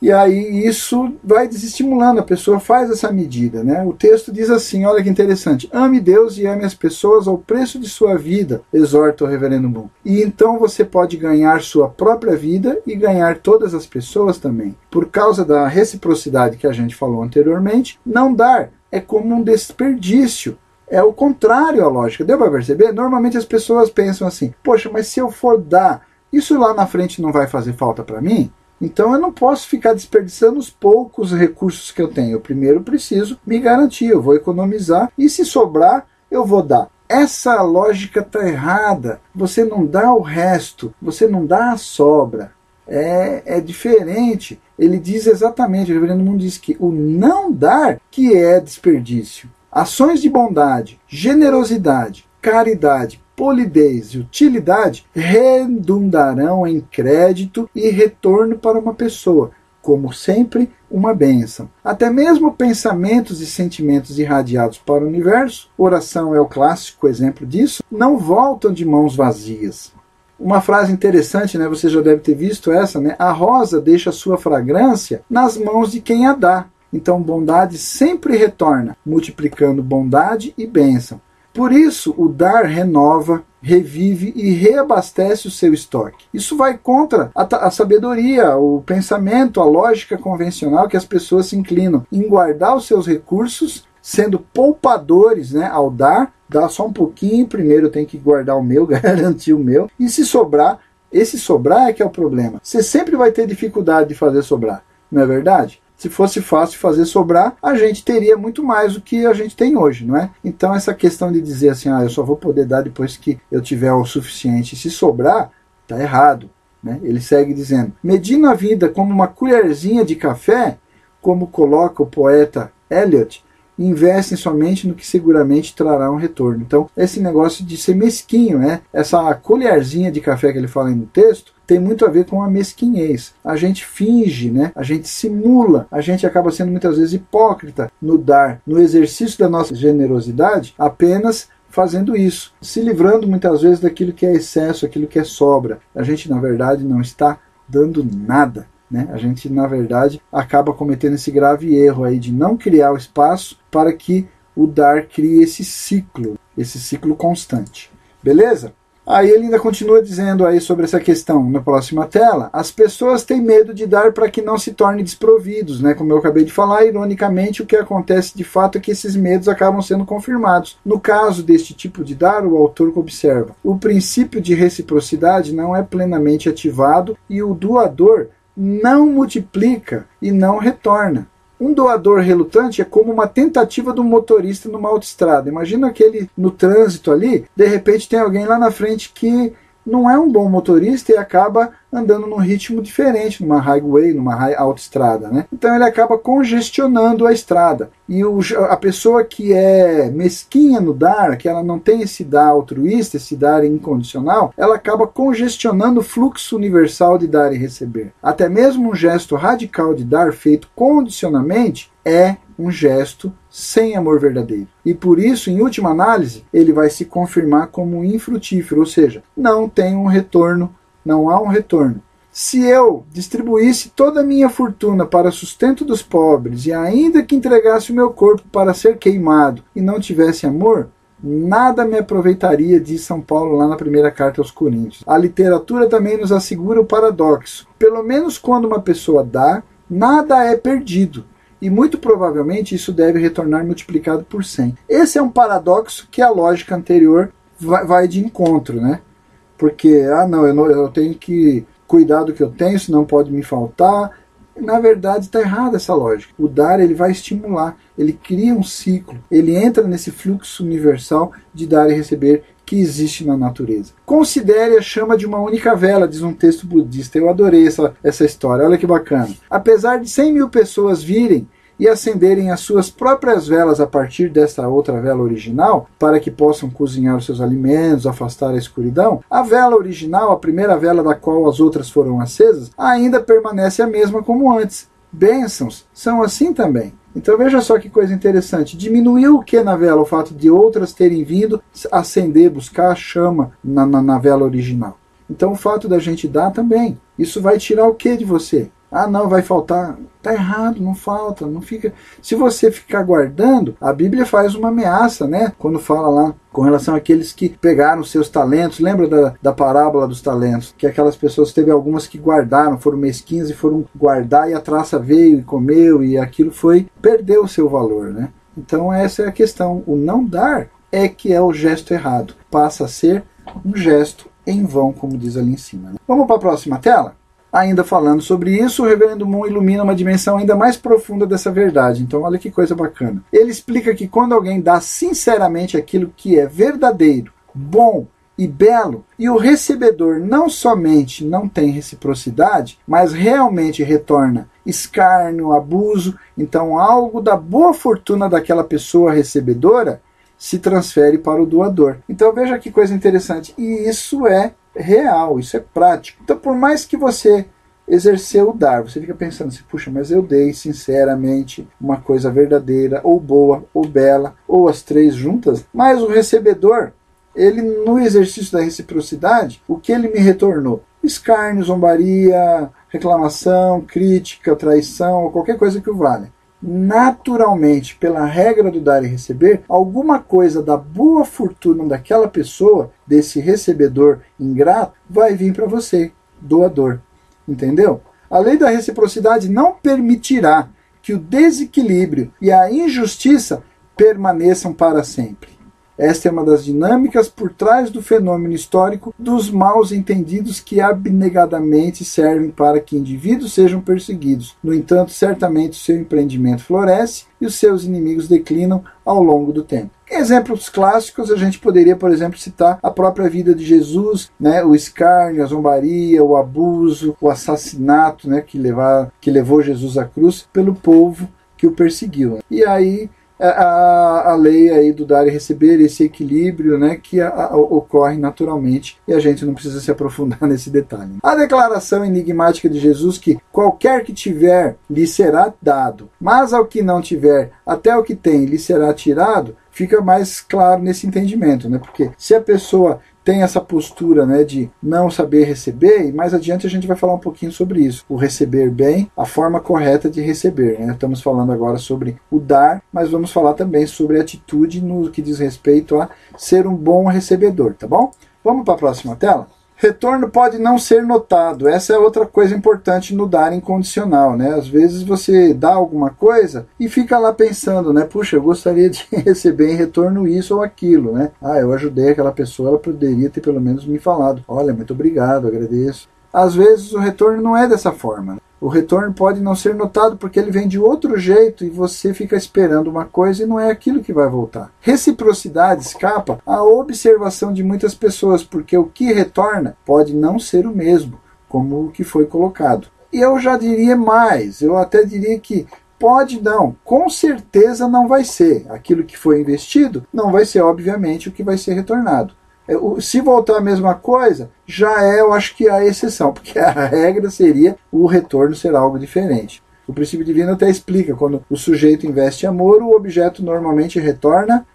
A: E aí isso vai desestimulando, a pessoa faz essa medida. Né? O texto diz assim: olha que interessante. Ame Deus e ame as pessoas ao preço de sua vida, exorta o reverendo Moon. E então você pode ganhar sua própria vida e ganhar todas as pessoas também. Por causa da reciprocidade que a gente falou anteriormente, não dar é como um desperdício é o contrário à lógica. Deu para perceber? Normalmente as pessoas pensam assim: poxa, mas se eu for dar, isso lá na frente não vai fazer falta para mim? Então eu não posso ficar desperdiçando os poucos recursos que eu tenho. Eu primeiro preciso me garantir, eu vou economizar e se sobrar, eu vou dar. Essa lógica está errada. Você não dá o resto, você não dá a sobra. É, é diferente. Ele diz exatamente, o reverendo Mundo diz que o não dar que é desperdício. Ações de bondade, generosidade, caridade, polidez e utilidade redundarão em crédito e retorno para uma pessoa, como sempre, uma bênção. Até mesmo pensamentos e sentimentos irradiados para o universo, oração é o clássico exemplo disso, não voltam de mãos vazias. Uma frase interessante, né? Você já deve ter visto essa, né? A rosa deixa sua fragrância nas mãos de quem a dá. Então, bondade sempre retorna, multiplicando bondade e bênção. Por isso, o dar renova, revive e reabastece o seu estoque. Isso vai contra a, a, sabedoria, o pensamento, a lógica convencional que as pessoas se inclinam em guardar os seus recursos, sendo poupadores né, ao dar, dá só um pouquinho, primeiro tem que guardar o meu, [LAUGHS] garantir o meu, e se sobrar, esse sobrar é que é o problema. Você sempre vai ter dificuldade de fazer sobrar, não é verdade? Se fosse fácil fazer sobrar, a gente teria muito mais do que a gente tem hoje, não é? Então essa questão de dizer assim, ah, eu só vou poder dar depois que eu tiver o suficiente, se sobrar, tá errado. Né? Ele segue dizendo: medindo a vida como uma colherzinha de café, como coloca o poeta Eliot, investem somente no que seguramente trará um retorno. Então, esse negócio de ser mesquinho, né? essa colherzinha de café que ele fala no texto, tem muito a ver com a mesquinhez. A gente finge, né? A gente simula, a gente acaba sendo muitas vezes hipócrita no dar, no exercício da nossa generosidade, apenas fazendo isso, se livrando muitas vezes daquilo que é excesso, aquilo que é sobra. A gente, na verdade, não está dando nada. Né? A gente, na verdade, acaba cometendo esse grave erro aí de não criar o espaço para que o dar crie esse ciclo, esse ciclo constante. Beleza? Aí ele ainda continua dizendo aí sobre essa questão na próxima tela. As pessoas têm medo de dar para que não se tornem desprovidos, né? Como eu acabei de falar, ironicamente o que acontece de fato é que esses medos acabam sendo confirmados. No caso deste tipo de dar, o autor observa: o princípio de reciprocidade não é plenamente ativado e o doador não multiplica e não retorna. Um doador relutante é como uma tentativa do motorista numa autoestrada. Imagina aquele no trânsito ali, de repente tem alguém lá na frente que não é um bom motorista e acaba andando num ritmo diferente, numa highway, numa high autoestrada, né? Então ele acaba congestionando a estrada. E o, a pessoa que é mesquinha no dar, que ela não tem esse dar altruísta, esse dar incondicional, ela acaba congestionando o fluxo universal de dar e receber. Até mesmo um gesto radical de dar feito condicionamente é um gesto sem amor verdadeiro. E por isso, em última análise, ele vai se confirmar como infrutífero, ou seja, não tem um retorno, não há um retorno. Se eu distribuísse toda a minha fortuna para sustento dos pobres e ainda que entregasse o meu corpo para ser queimado e não tivesse amor, nada me aproveitaria, diz São Paulo lá na primeira carta aos Coríntios. A literatura também nos assegura o paradoxo. Pelo menos quando uma pessoa dá, nada é perdido e muito provavelmente isso deve retornar multiplicado por 100. Esse é um paradoxo que a lógica anterior vai, de encontro, né? Porque, ah, não eu, não, eu tenho que cuidar do que eu tenho, senão pode me faltar. Na verdade, está errada essa lógica. O dar ele vai estimular, ele cria um ciclo, ele entra nesse fluxo universal de dar e receber que existe na natureza. Considere a chama de uma única vela, diz um texto budista. Eu adorei essa, essa história, olha que bacana. Apesar de 100 mil pessoas virem e acenderem as suas próprias velas a partir desta outra vela original, para que possam cozinhar os seus alimentos, afastar a escuridão, a vela original, a primeira vela da qual as outras foram acesas, ainda permanece a mesma como antes. Bênçãos são assim também. Então veja só que coisa interessante. Diminuiu o que na vela? O fato de outras terem vindo acender, buscar a chama na, na, na vela original. Então o fato da gente dar também. Isso vai tirar o que de você? Ah, não, vai faltar. Tá errado, não falta, não fica. Se você ficar guardando, a Bíblia faz uma ameaça, né? Quando fala lá com relação àqueles que pegaram seus talentos. Lembra da, da parábola dos talentos? Que aquelas pessoas, teve algumas que guardaram, foram mesquinhas e foram guardar e a traça veio e comeu e aquilo foi, perdeu o seu valor, né? Então essa é a questão. O não dar é que é o gesto errado. Passa a ser um gesto em vão, como diz ali em cima. Né? Vamos para a próxima tela? Ainda falando sobre isso, o Reverendo Moon ilumina uma dimensão ainda mais profunda dessa verdade. Então, olha que coisa bacana. Ele explica que quando alguém dá sinceramente aquilo que é verdadeiro, bom e belo, e o recebedor não somente não tem reciprocidade, mas realmente retorna escárnio, abuso, então algo da boa fortuna daquela pessoa recebedora se transfere para o doador. Então veja que coisa interessante. E isso é real, isso é prático. Então, por mais que você exerceu o dar, você fica pensando assim, puxa, mas eu dei sinceramente uma coisa verdadeira, ou boa, ou bela, ou as três juntas, mas o recebedor, ele no exercício da reciprocidade, o que ele me retornou? Escárnio, zombaria, reclamação, crítica, traição, qualquer coisa que o valha naturalmente, pela regra do dar e receber, alguma coisa da boa fortuna daquela pessoa, desse recebedor ingrato, vai vir para você, doador. Entendeu? A lei da reciprocidade não permitirá que o desequilíbrio e a injustiça permaneçam para sempre. Esta é uma das dinâmicas por trás do fenômeno histórico dos maus entendidos que abnegadamente servem para que indivíduos sejam perseguidos. No entanto, certamente seu empreendimento floresce e os seus inimigos declinam ao longo do tempo. Exemplos clássicos, a gente poderia, por exemplo, citar a própria vida de Jesus, né, o escárnio, a zombaria, o abuso, o assassinato né, que, levar, que levou Jesus à cruz pelo povo que o perseguiu. E aí a, a lei aí do dar e receber, esse equilíbrio né, que a, a, ocorre naturalmente e a gente não precisa se aprofundar [LAUGHS] nesse detalhe. A declaração enigmática de Jesus que qualquer que tiver lhe será dado, mas ao que não tiver, até o que tem lhe será tirado, fica mais claro nesse entendimento, né? Porque se a pessoa tem essa postura né, de não saber receber, e mais adiante a gente vai falar um pouquinho sobre isso. O receber bem, a forma correta de receber. Né? Estamos falando agora sobre o dar, mas vamos falar também sobre atitude no que diz respeito a ser um bom recebedor, tá bom? Vamos para a próxima tela? Retorno pode não ser notado. Essa é outra coisa importante no dar incondicional, né? Às vezes você dá alguma coisa e fica lá pensando, né? Puxa, eu gostaria de [LAUGHS] receber em retorno isso ou aquilo, né? Ah, eu ajudei aquela pessoa, ela poderia ter pelo menos me falado. Olha, muito obrigado, agradeço. Às vezes o retorno não é dessa forma. O retorno pode não ser notado porque ele vem de outro jeito e você fica esperando uma coisa e não é aquilo que vai voltar. Reciprocidade escapa à observação de muitas pessoas, porque o que retorna pode não ser o mesmo, como o que foi colocado. E eu já diria mais, eu até diria que pode não, com certeza não vai ser. Aquilo que foi investido não vai ser, obviamente, o que vai ser retornado. É, se voltar a mesma coisa, já é, eu acho que a exceção, [LAUGHS] porque a regra seria o retorno ser algo diferente. O princípio divino até explica, quando o sujeito investe amor, o objeto normalmente retorna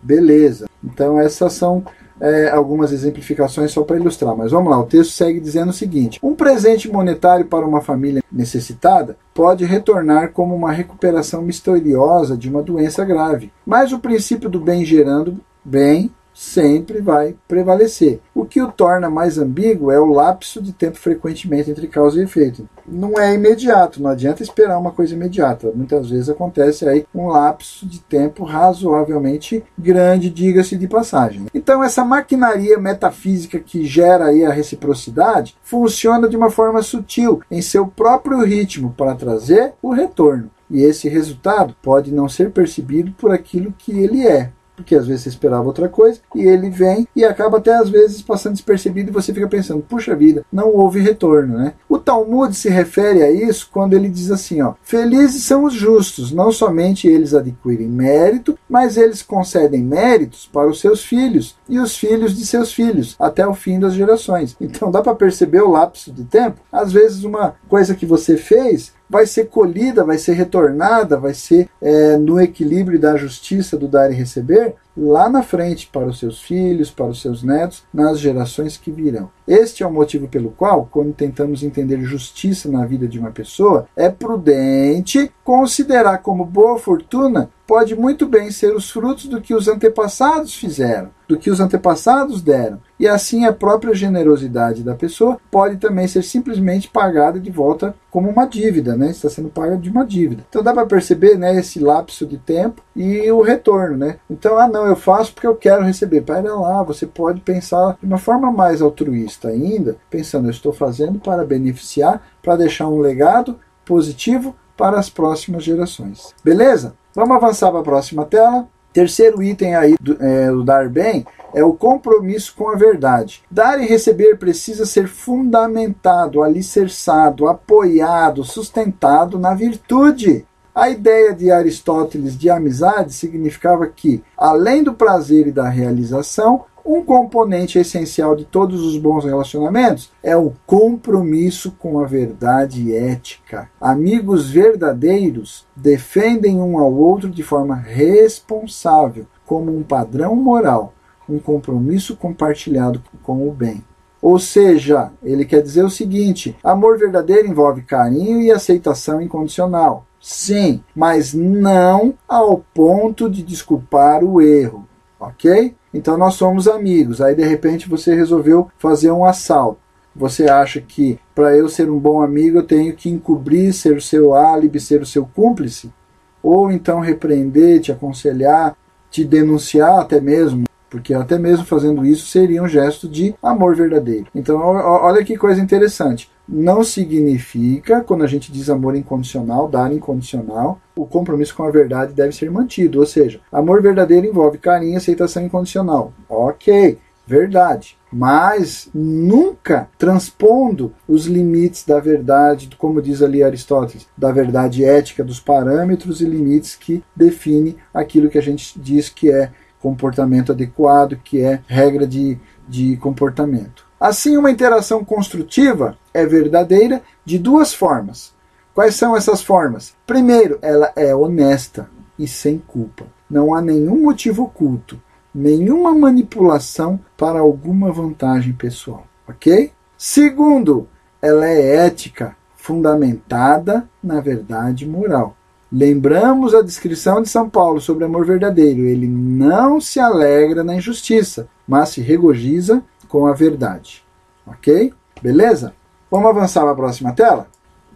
A: beleza. Então essas são é, algumas exemplificações só para ilustrar. Mas vamos lá, o texto segue dizendo o seguinte: um presente monetário para uma família necessitada pode retornar como uma recuperação misteriosa de uma doença grave. Mas o princípio do bem gerando bem sempre vai prevalecer. O que o torna mais ambíguo é o lapso de tempo frequentemente entre causa e efeito. Não é imediato, não adianta esperar uma coisa imediata. Muitas vezes acontece aí um lapso de tempo razoavelmente grande, diga-se de passagem. Então essa maquinaria metafísica que gera aí a reciprocidade funciona de uma forma sutil, em seu próprio ritmo, para trazer o retorno. E esse resultado pode não ser percebido por aquilo que ele é, porque às vezes você esperava outra coisa, e ele vem e acaba até às vezes passando despercebido e você fica pensando, puxa vida, não houve retorno, né? O Talmud se refere a isso quando ele diz assim, ó, felizes são os justos, não somente eles adquirem mérito, mas eles concedem méritos para os seus filhos e os filhos de seus filhos, até o fim das gerações. Então dá para perceber o lapso de tempo? Às vezes uma coisa que você fez vai ser colhida, vai ser retornada, vai ser é, no equilíbrio da justiça do dar e receber lá na frente para os seus filhos, para os seus netos, nas gerações que virão. Este é o motivo pelo qual, quando tentamos entender justiça na vida de uma pessoa, é prudente considerar como boa fortuna pode muito bem ser os frutos do que os antepassados fizeram, do que os antepassados deram. E assim a própria generosidade da pessoa pode também ser simplesmente pagada de volta como uma dívida, né? Está sendo paga de uma dívida. Então dá para perceber, né, esse lapso de tempo e o retorno, né? Então, ah não, não, eu faço porque eu quero receber. Pera lá, você pode pensar de uma forma mais altruísta ainda, pensando, eu estou fazendo para beneficiar, para deixar um legado positivo para as próximas gerações. Beleza? Vamos avançar para a próxima tela. Terceiro item aí do, é, do dar bem é o compromisso com a verdade. Dar e receber precisa ser fundamentado, alicerçado, apoiado, sustentado na virtude. A ideia de Aristóteles de amizade significava que, além do prazer e da realização, um componente essencial de todos os bons relacionamentos é o compromisso com a verdade ética. Amigos verdadeiros defendem um ao outro de forma responsável, como um padrão moral, um compromisso compartilhado com o bem. Ou seja, ele quer dizer o seguinte: amor verdadeiro envolve carinho e aceitação incondicional. Sim, mas não ao ponto de desculpar o erro, ok? Então nós somos amigos. Aí de repente você resolveu fazer um assalto. Você acha que para eu ser um bom amigo eu tenho que encobrir, ser o seu álibi, ser o seu cúmplice? Ou então repreender, te aconselhar, te denunciar até mesmo? Porque até mesmo fazendo isso seria um gesto de amor verdadeiro. Então olha que coisa interessante não significa, quando a gente diz amor incondicional, dar incondicional, o compromisso com a verdade deve ser mantido. Ou seja, amor verdadeiro envolve carinho e aceitação incondicional. Ok, verdade. Mas nunca transpondo os limites da verdade, como diz ali Aristóteles, da verdade ética, dos parâmetros e limites que define aquilo que a gente diz que é comportamento adequado, que é regra de, de comportamento. Assim, uma interação construtiva é verdadeira de duas formas. Quais são essas formas? Primeiro, ela é honesta e sem culpa. Não há nenhum motivo oculto, nenhuma manipulação para alguma vantagem pessoal, ok? Segundo, ela é ética, fundamentada na verdade moral. Lembramos a descrição de São Paulo sobre amor verdadeiro. Ele não se alegra na injustiça, mas se regozija com a verdade. Ok? Beleza? Vamos avançar para a próxima tela?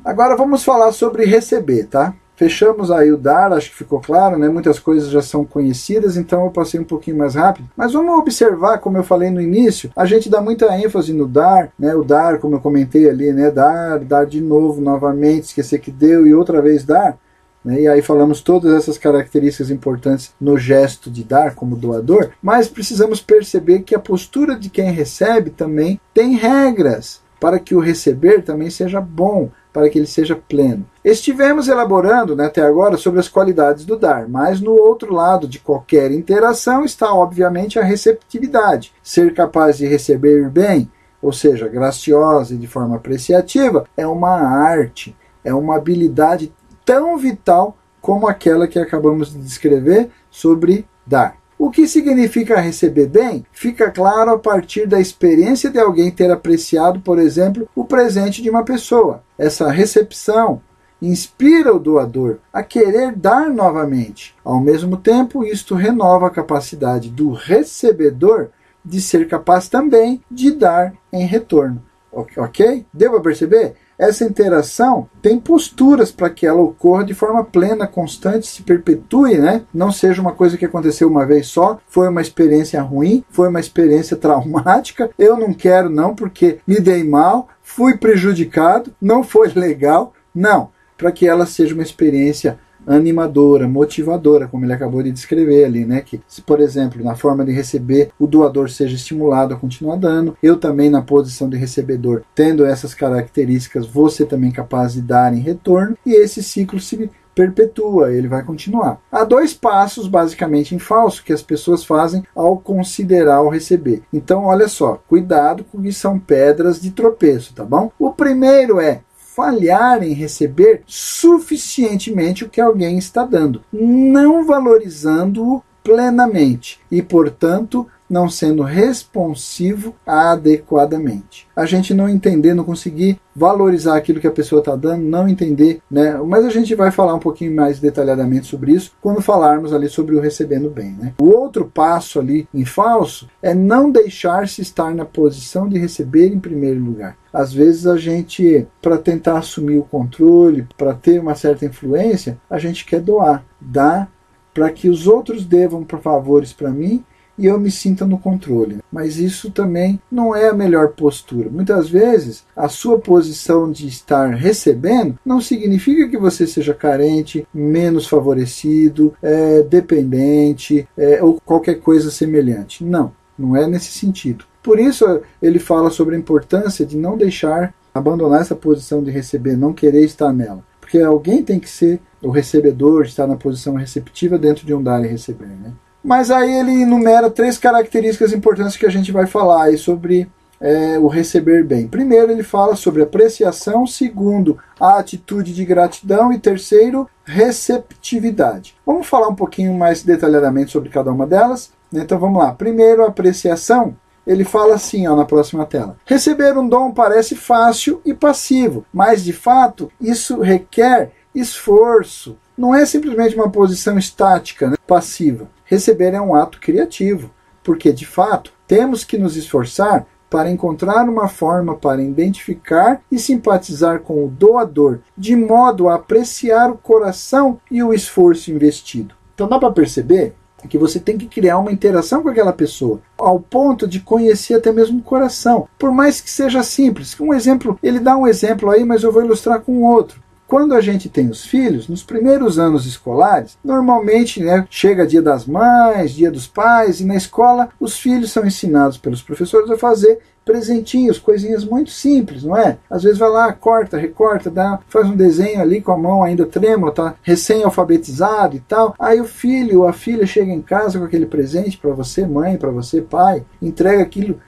A: Agora vamos falar sobre receber, tá? Fechamos aí o dar, acho que ficou claro, né? Muitas coisas já são conhecidas, então eu passei um pouquinho mais rápido. Mas vamos observar, como eu falei no início, a gente dá muita ênfase no dar, né? O dar, como eu comentei ali, né? Dar, dar de novo, novamente, esquecer que deu e outra vez dar. Né? E aí falamos todas essas características importantes no gesto de dar como doador, mas precisamos perceber que a postura de quem recebe também tem regras para que o receber também seja bom, para que ele seja pleno. Estivemos elaborando né, até agora sobre as qualidades do dar, mas no outro lado de qualquer interação está, obviamente, a receptividade. Ser capaz de receber bem, ou seja, graciosa e de forma apreciativa, é uma arte, é uma habilidade tão vital como aquela que acabamos de descrever sobre dar. O que significa receber bem fica claro a partir da experiência de alguém ter apreciado, por exemplo, o presente de uma pessoa. Essa recepção inspira o doador a querer dar novamente. Ao mesmo tempo, isto renova a capacidade do recebedor de ser capaz também de dar em retorno. Ok? Deu para perceber? Essa interação tem posturas para que ela ocorra de forma plena, constante, se perpetue, né? Não seja uma coisa que aconteceu uma vez só, foi uma experiência ruim, foi uma experiência [LAUGHS] traumática. Eu não quero não porque me dei mal, fui prejudicado, não foi legal. Não, para que ela seja uma experiência animadora, motivadora, como ele acabou de descrever ali, né? Que se, por exemplo, na forma de receber, o doador seja estimulado a continuar dando, eu também na posição de recebedor, tendo essas características, você também capaz de dar em retorno, e esse ciclo se perpetua, ele vai continuar. Há dois passos basicamente em falso que as pessoas fazem ao considerar o receber. Então, olha só, cuidado com que são pedras de tropeço, tá bom? O primeiro é falhar em receber suficientemente o que alguém está dando, não valorizando-o plenamente. E, portanto, não sendo responsivo adequadamente. A gente não entender, não conseguir valorizar aquilo que a pessoa está dando, não entender, né? Mas a gente vai falar um pouquinho mais detalhadamente sobre isso quando falarmos ali sobre o recebendo bem, né? O outro passo ali em falso é não deixar-se estar na posição de receber em primeiro lugar. Às vezes a gente, para tentar assumir o controle, para ter uma certa influência, a gente quer doar, dar para que os outros devam favores para mim e eu me sinta no controle. Mas isso também não é a melhor postura. Muitas vezes, a sua posição de estar recebendo não significa que você seja carente, menos favorecido, é, dependente é, ou qualquer coisa semelhante. Não, não é nesse sentido. Por isso, ele fala sobre a importância de não deixar abandonar essa posição de receber, não querer estar nela. Porque alguém tem que ser o recebedor, estar na posição receptiva dentro de um dar e receber. Né? Mas aí ele enumera três características importantes que a gente vai falar aí sobre é, o receber bem. Primeiro, ele fala sobre apreciação. Segundo, a atitude de gratidão. E terceiro, receptividade. Vamos falar um pouquinho mais detalhadamente sobre cada uma delas. Então vamos lá. Primeiro, apreciação ele fala assim ó, na próxima tela: Receber um dom parece fácil e passivo, mas de fato isso requer esforço. Não é simplesmente uma posição estática, né, passiva. Receber é um ato criativo, porque de fato temos que nos esforçar para encontrar uma forma para identificar e simpatizar com o doador, de modo a apreciar o coração e o esforço investido. Então dá para perceber que você tem que criar uma interação com aquela pessoa, ao ponto de conhecer até mesmo o coração, por mais que seja simples. Um exemplo, ele dá um exemplo aí, mas eu vou ilustrar com outro. Quando a gente tem os filhos, nos primeiros anos escolares, normalmente né, chega dia das mães, dia dos pais, e na escola os filhos são ensinados pelos professores a fazer presentinhos, coisinhas muito simples, não é? Às vezes vai lá, corta, recorta, dá, faz um desenho ali com a mão ainda trêmula, tá recém-alfabetizado e tal. Aí o filho ou a filha chega em casa com aquele presente para você, mãe, para você, pai, entrega aquilo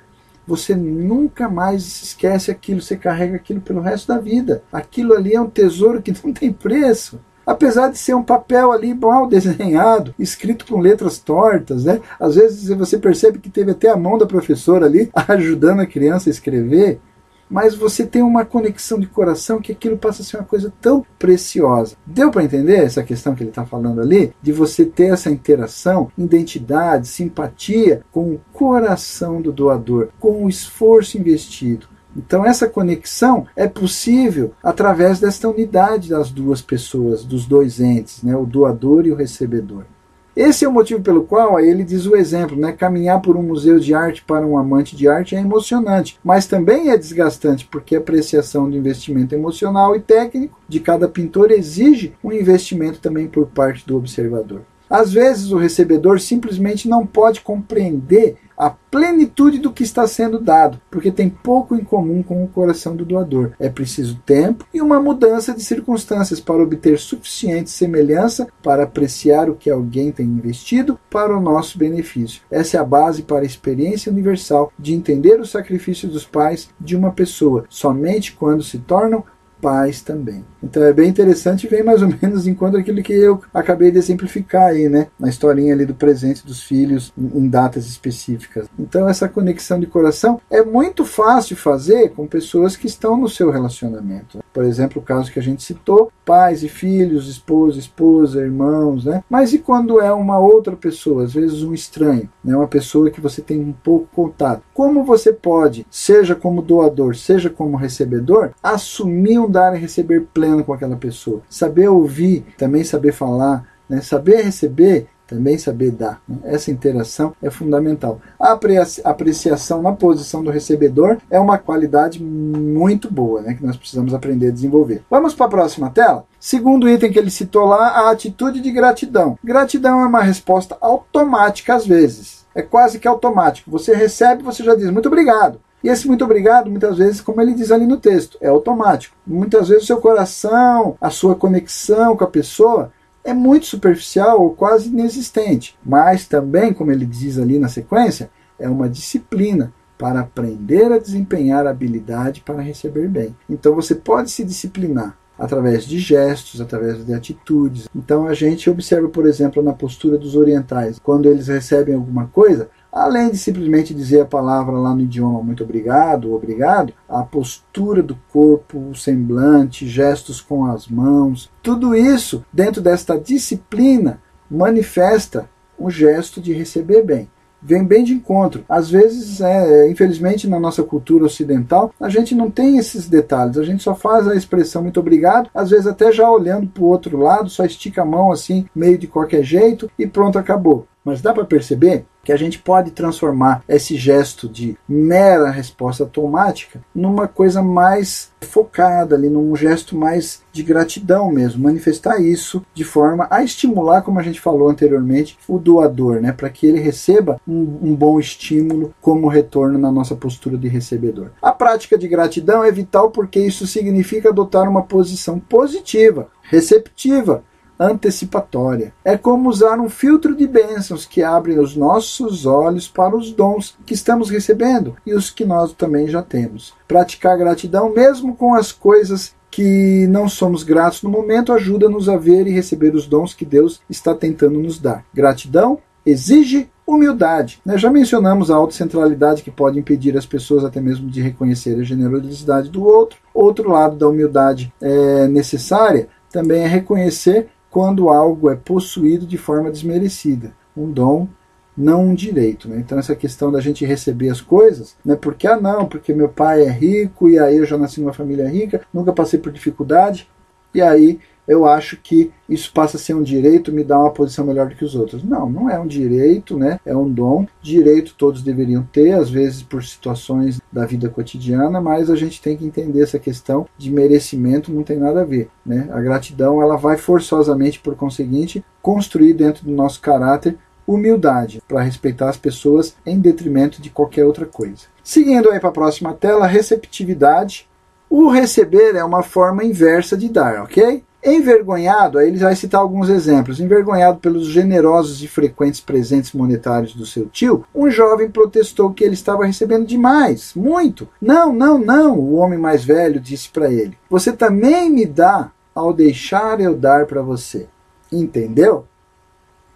A: você nunca mais esquece aquilo, você carrega aquilo pelo resto da vida. Aquilo ali é um tesouro que [LAUGHS] não tem preço. Apesar de ser um papel ali mal desenhado, escrito com letras tortas, né? Às vezes você percebe que teve até a mão da professora ali [LAUGHS] ajudando a criança a escrever mas você tem uma conexão de coração que aquilo passa a ser uma coisa tão preciosa. Deu para entender essa questão que ele está falando ali? De você ter essa interação, identidade, simpatia com o coração do doador, com o esforço investido. Então, essa conexão é possível através desta unidade das duas pessoas, dos dois entes, né? o doador e o recebedor. Esse é o motivo pelo qual aí ele diz o exemplo, né? Caminhar por um museu de arte para um amante de arte é emocionante, mas também é desgastante, porque a apreciação do investimento emocional e técnico de cada pintor exige um investimento também por parte do observador. Às vezes o recebedor simplesmente não pode compreender a plenitude do que está sendo dado, porque tem pouco em comum com o coração do doador. É preciso tempo e uma mudança de circunstâncias para obter suficiente semelhança para apreciar o que alguém tem investido para o nosso benefício. Essa é a base para a experiência universal de entender o sacrifício dos pais de uma pessoa, somente quando se tornam pais também. Então é bem interessante e vem mais ou menos enquanto aquilo que eu acabei de exemplificar aí, né? Na historinha ali do presente dos filhos em datas específicas. Então essa conexão de coração é muito fácil fazer com pessoas que estão no seu relacionamento. Por exemplo, o caso que a gente citou, pais e filhos, esposa, esposa, irmãos, né? Mas e quando é uma outra pessoa, às vezes um estranho, né? Uma pessoa que você tem um pouco contato. Como você pode, seja como doador, seja como recebedor, assumir um dar e receber pleno com aquela pessoa. Saber ouvir, também saber falar, né? saber receber, também saber dar. Né? Essa interação é fundamental. A apreciação na posição do recebedor é uma qualidade muito boa né? que nós precisamos aprender a desenvolver. Vamos para a próxima tela? Segundo item que ele citou lá, a atitude de gratidão. Gratidão é uma resposta automática às vezes. É quase que automático. Você recebe, você já diz muito obrigado. E esse muito obrigado, muitas vezes, como ele diz ali no texto, é automático. Muitas vezes o seu coração, a sua conexão com a pessoa é muito superficial ou quase inexistente. Mas também, como ele diz ali na sequência, é uma disciplina para aprender a desempenhar a habilidade para receber bem. Então você pode se disciplinar através de gestos, através de atitudes. Então a gente observa, por exemplo, na postura dos orientais, quando eles recebem alguma coisa, Além de simplesmente dizer a palavra lá no idioma muito obrigado, obrigado, a postura do corpo, o semblante, gestos com as mãos, tudo isso, dentro desta disciplina, manifesta um gesto de receber bem. vem bem de encontro. Às vezes, é, infelizmente, na nossa cultura ocidental, a gente não tem esses detalhes, a gente só faz a expressão muito obrigado, às vezes até já olhando para o outro lado, só estica a mão assim, meio de qualquer jeito e pronto, acabou. Mas dá para perceber que a gente pode transformar esse gesto de mera resposta automática numa coisa mais focada ali, num gesto mais de gratidão mesmo, manifestar isso de forma a estimular, como a gente falou anteriormente, o doador, né, para que ele receba um, um bom estímulo como retorno na nossa postura de recebedor. A prática de gratidão é vital porque isso significa adotar uma posição positiva, receptiva antecipatória. É como usar um filtro de bênçãos que abre os nossos olhos para os dons que estamos recebendo e os que nós também já temos. Praticar gratidão, mesmo com as coisas que não somos gratos no momento, ajuda-nos a ver e receber os dons que Deus está tentando nos dar. Gratidão exige humildade. Né? Já mencionamos a autocentralidade que pode impedir as pessoas até mesmo de reconhecer a generosidade do outro. Outro lado da humildade é necessária também é reconhecer quando algo é possuído de forma desmerecida, um dom, não um direito. Né? Então essa questão da gente receber as coisas, né? porque ah não, porque meu pai é rico e aí eu já nasci numa família rica, nunca passei por dificuldade e aí eu acho que isso passa a ser um direito, me dá uma posição melhor do que os outros. Não, não é um direito, né? É um dom. Direito todos deveriam ter, às vezes por situações da vida cotidiana, mas a gente tem que entender essa questão de merecimento, não tem nada a ver, né? A gratidão, ela vai forçosamente, por conseguinte, construir dentro do nosso caráter humildade para respeitar as pessoas em detrimento de qualquer outra coisa. Seguindo aí para a próxima tela, receptividade. O receber é uma forma inversa de dar, ok? Envergonhado, aí ele vai citar alguns exemplos. Envergonhado pelos generosos e frequentes presentes monetários do seu tio, um jovem protestou que ele estava recebendo demais, muito. Não, não, não, o homem mais velho disse para ele. Você também me dá ao deixar eu dar para você. Entendeu?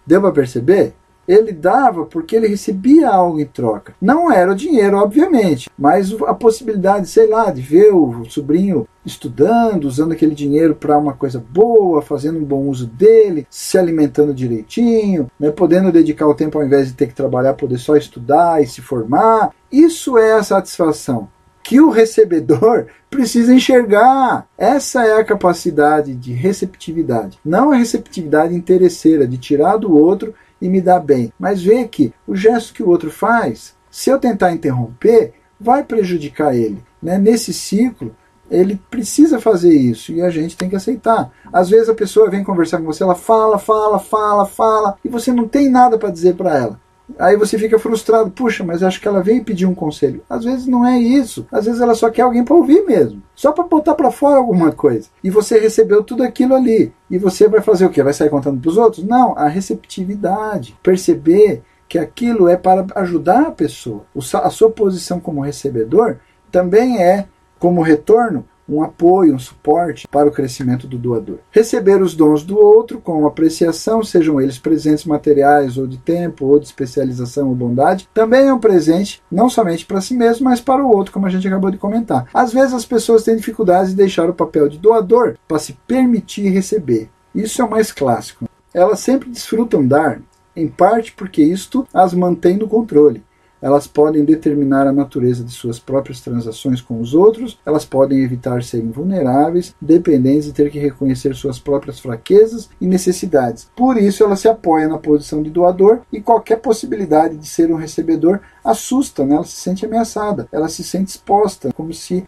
A: Deu para perceber? Ele dava porque ele recebia algo em troca. Não era o dinheiro, obviamente, mas a possibilidade, sei lá, de ver o sobrinho estudando, usando aquele dinheiro para uma coisa boa, fazendo um bom uso dele, se alimentando direitinho, né, podendo dedicar o tempo ao invés de ter que trabalhar, poder só estudar e se formar. Isso é a satisfação que o recebedor [LAUGHS] precisa enxergar. Essa é a capacidade de receptividade, não a receptividade interesseira de tirar do outro e me dá bem. Mas vê que o gesto que o outro faz, se eu tentar interromper, vai prejudicar ele. Né? Nesse ciclo, ele precisa fazer isso e a gente tem que aceitar. Às vezes a pessoa vem conversar com você, ela fala, fala, fala, fala e você não tem nada para dizer para ela. Aí você fica frustrado, puxa, mas acho que ela veio pedir um conselho. Às vezes não é isso. Às vezes ela só quer alguém para ouvir mesmo, só para botar para fora alguma coisa. E você recebeu tudo aquilo ali. E você vai fazer o quê? Vai sair contando para os outros? Não, a receptividade, perceber que aquilo é para ajudar a pessoa. A sua posição como recebedor também é como retorno um apoio, um suporte para o crescimento do doador. Receber os dons do outro com apreciação, sejam eles presentes materiais ou de tempo, ou de especialização ou bondade, também é um presente não somente para si mesmo, mas para o outro, como a gente acabou de comentar. Às vezes as pessoas têm dificuldades de deixar o papel de doador para se permitir receber. Isso é o mais clássico. Elas sempre desfrutam dar, em parte porque isto as mantém no controle elas podem determinar a natureza de suas próprias transações com os outros, elas podem evitar serem vulneráveis, dependentes de ter que reconhecer suas próprias fraquezas e necessidades. Por isso, ela se apoia na posição de doador e qualquer possibilidade de ser um recebedor assusta, né? ela se sente ameaçada, ela se sente exposta, como se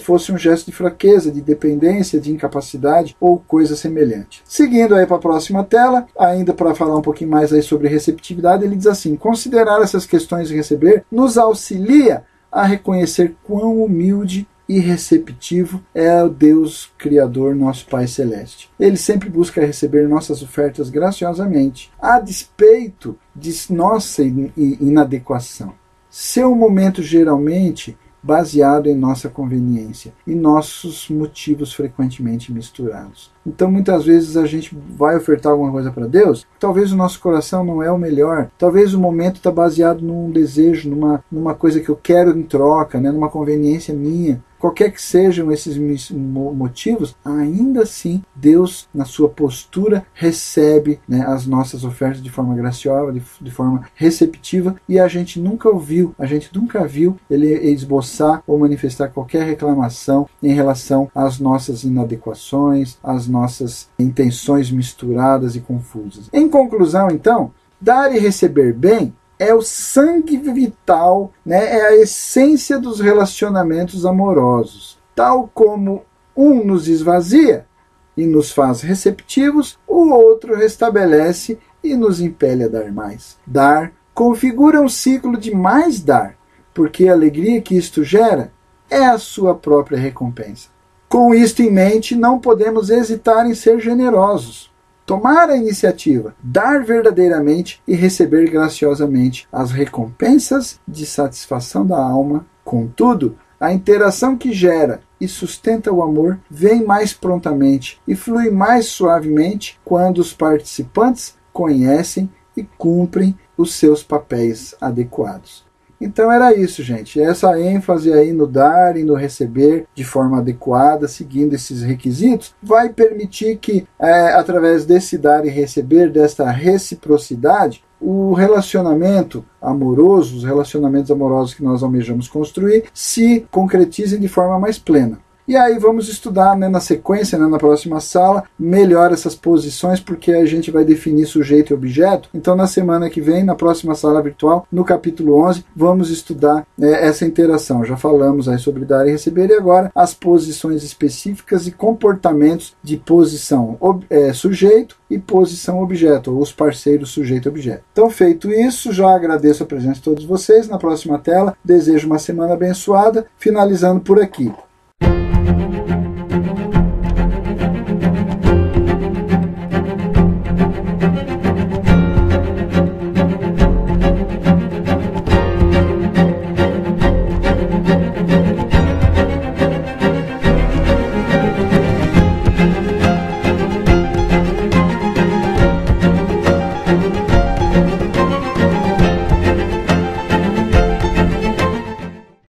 A: fosse um gesto de fraqueza, de dependência, de incapacidade ou coisa semelhante. Seguindo aí para a próxima tela, ainda para falar um pouquinho mais aí sobre receptividade, ele diz assim: considerar essas questões de receber nos auxilia a reconhecer quão humilde e receptivo é o Deus Criador, nosso Pai Celeste. Ele sempre busca receber nossas ofertas graciosamente, a despeito de nossa inadequação. Seu momento geralmente baseado em nossa conveniência e nossos motivos frequentemente misturados. Então muitas vezes a gente vai ofertar alguma coisa para Deus, talvez o nosso coração não é o melhor, talvez o momento está baseado num desejo, numa, numa coisa que eu quero em troca, né, numa conveniência minha. Qualquer que sejam esses motivos, ainda assim Deus, na sua postura, recebe né, as nossas ofertas de forma graciosa, de, de forma receptiva, e a gente nunca ouviu, a gente nunca viu ele esboçar ou manifestar qualquer reclamação em relação às nossas inadequações, às nossas intenções misturadas e confusas. Em conclusão, então, dar e receber bem é o sangue vital, né? é a essência dos relacionamentos amorosos. Tal como um nos esvazia e nos faz receptivos, o outro restabelece e nos impele a dar mais. Dar configura um ciclo de mais dar, porque a alegria que isto gera é a sua própria recompensa. Com isto em mente, não podemos hesitar em ser generosos tomar a iniciativa, dar verdadeiramente e receber graciosamente as recompensas de satisfação da alma. Contudo, a interação que gera e sustenta o amor vem mais prontamente e flui mais suavemente quando os participantes conhecem e cumprem os seus papéis adequados. Então era isso, gente. Essa ênfase aí no dar e no receber de forma adequada, seguindo esses requisitos, vai permitir que, é, através desse dar e receber, desta reciprocidade, o relacionamento amoroso, os relacionamentos amorosos que nós almejamos construir, se concretizem de forma mais plena. E aí vamos estudar né, na sequência, né, na próxima sala, melhor essas posições, porque a gente vai definir sujeito e objeto. Então, na semana que vem, na próxima sala virtual, no capítulo 11, vamos estudar né, essa interação. Já falamos aí sobre dar e receber, e agora as posições específicas e comportamentos de posição é, sujeito e posição objeto, ou os parceiros sujeito-objeto. Então, feito isso, já agradeço a presença de todos vocês. Na próxima tela, desejo uma semana abençoada, finalizando por aqui.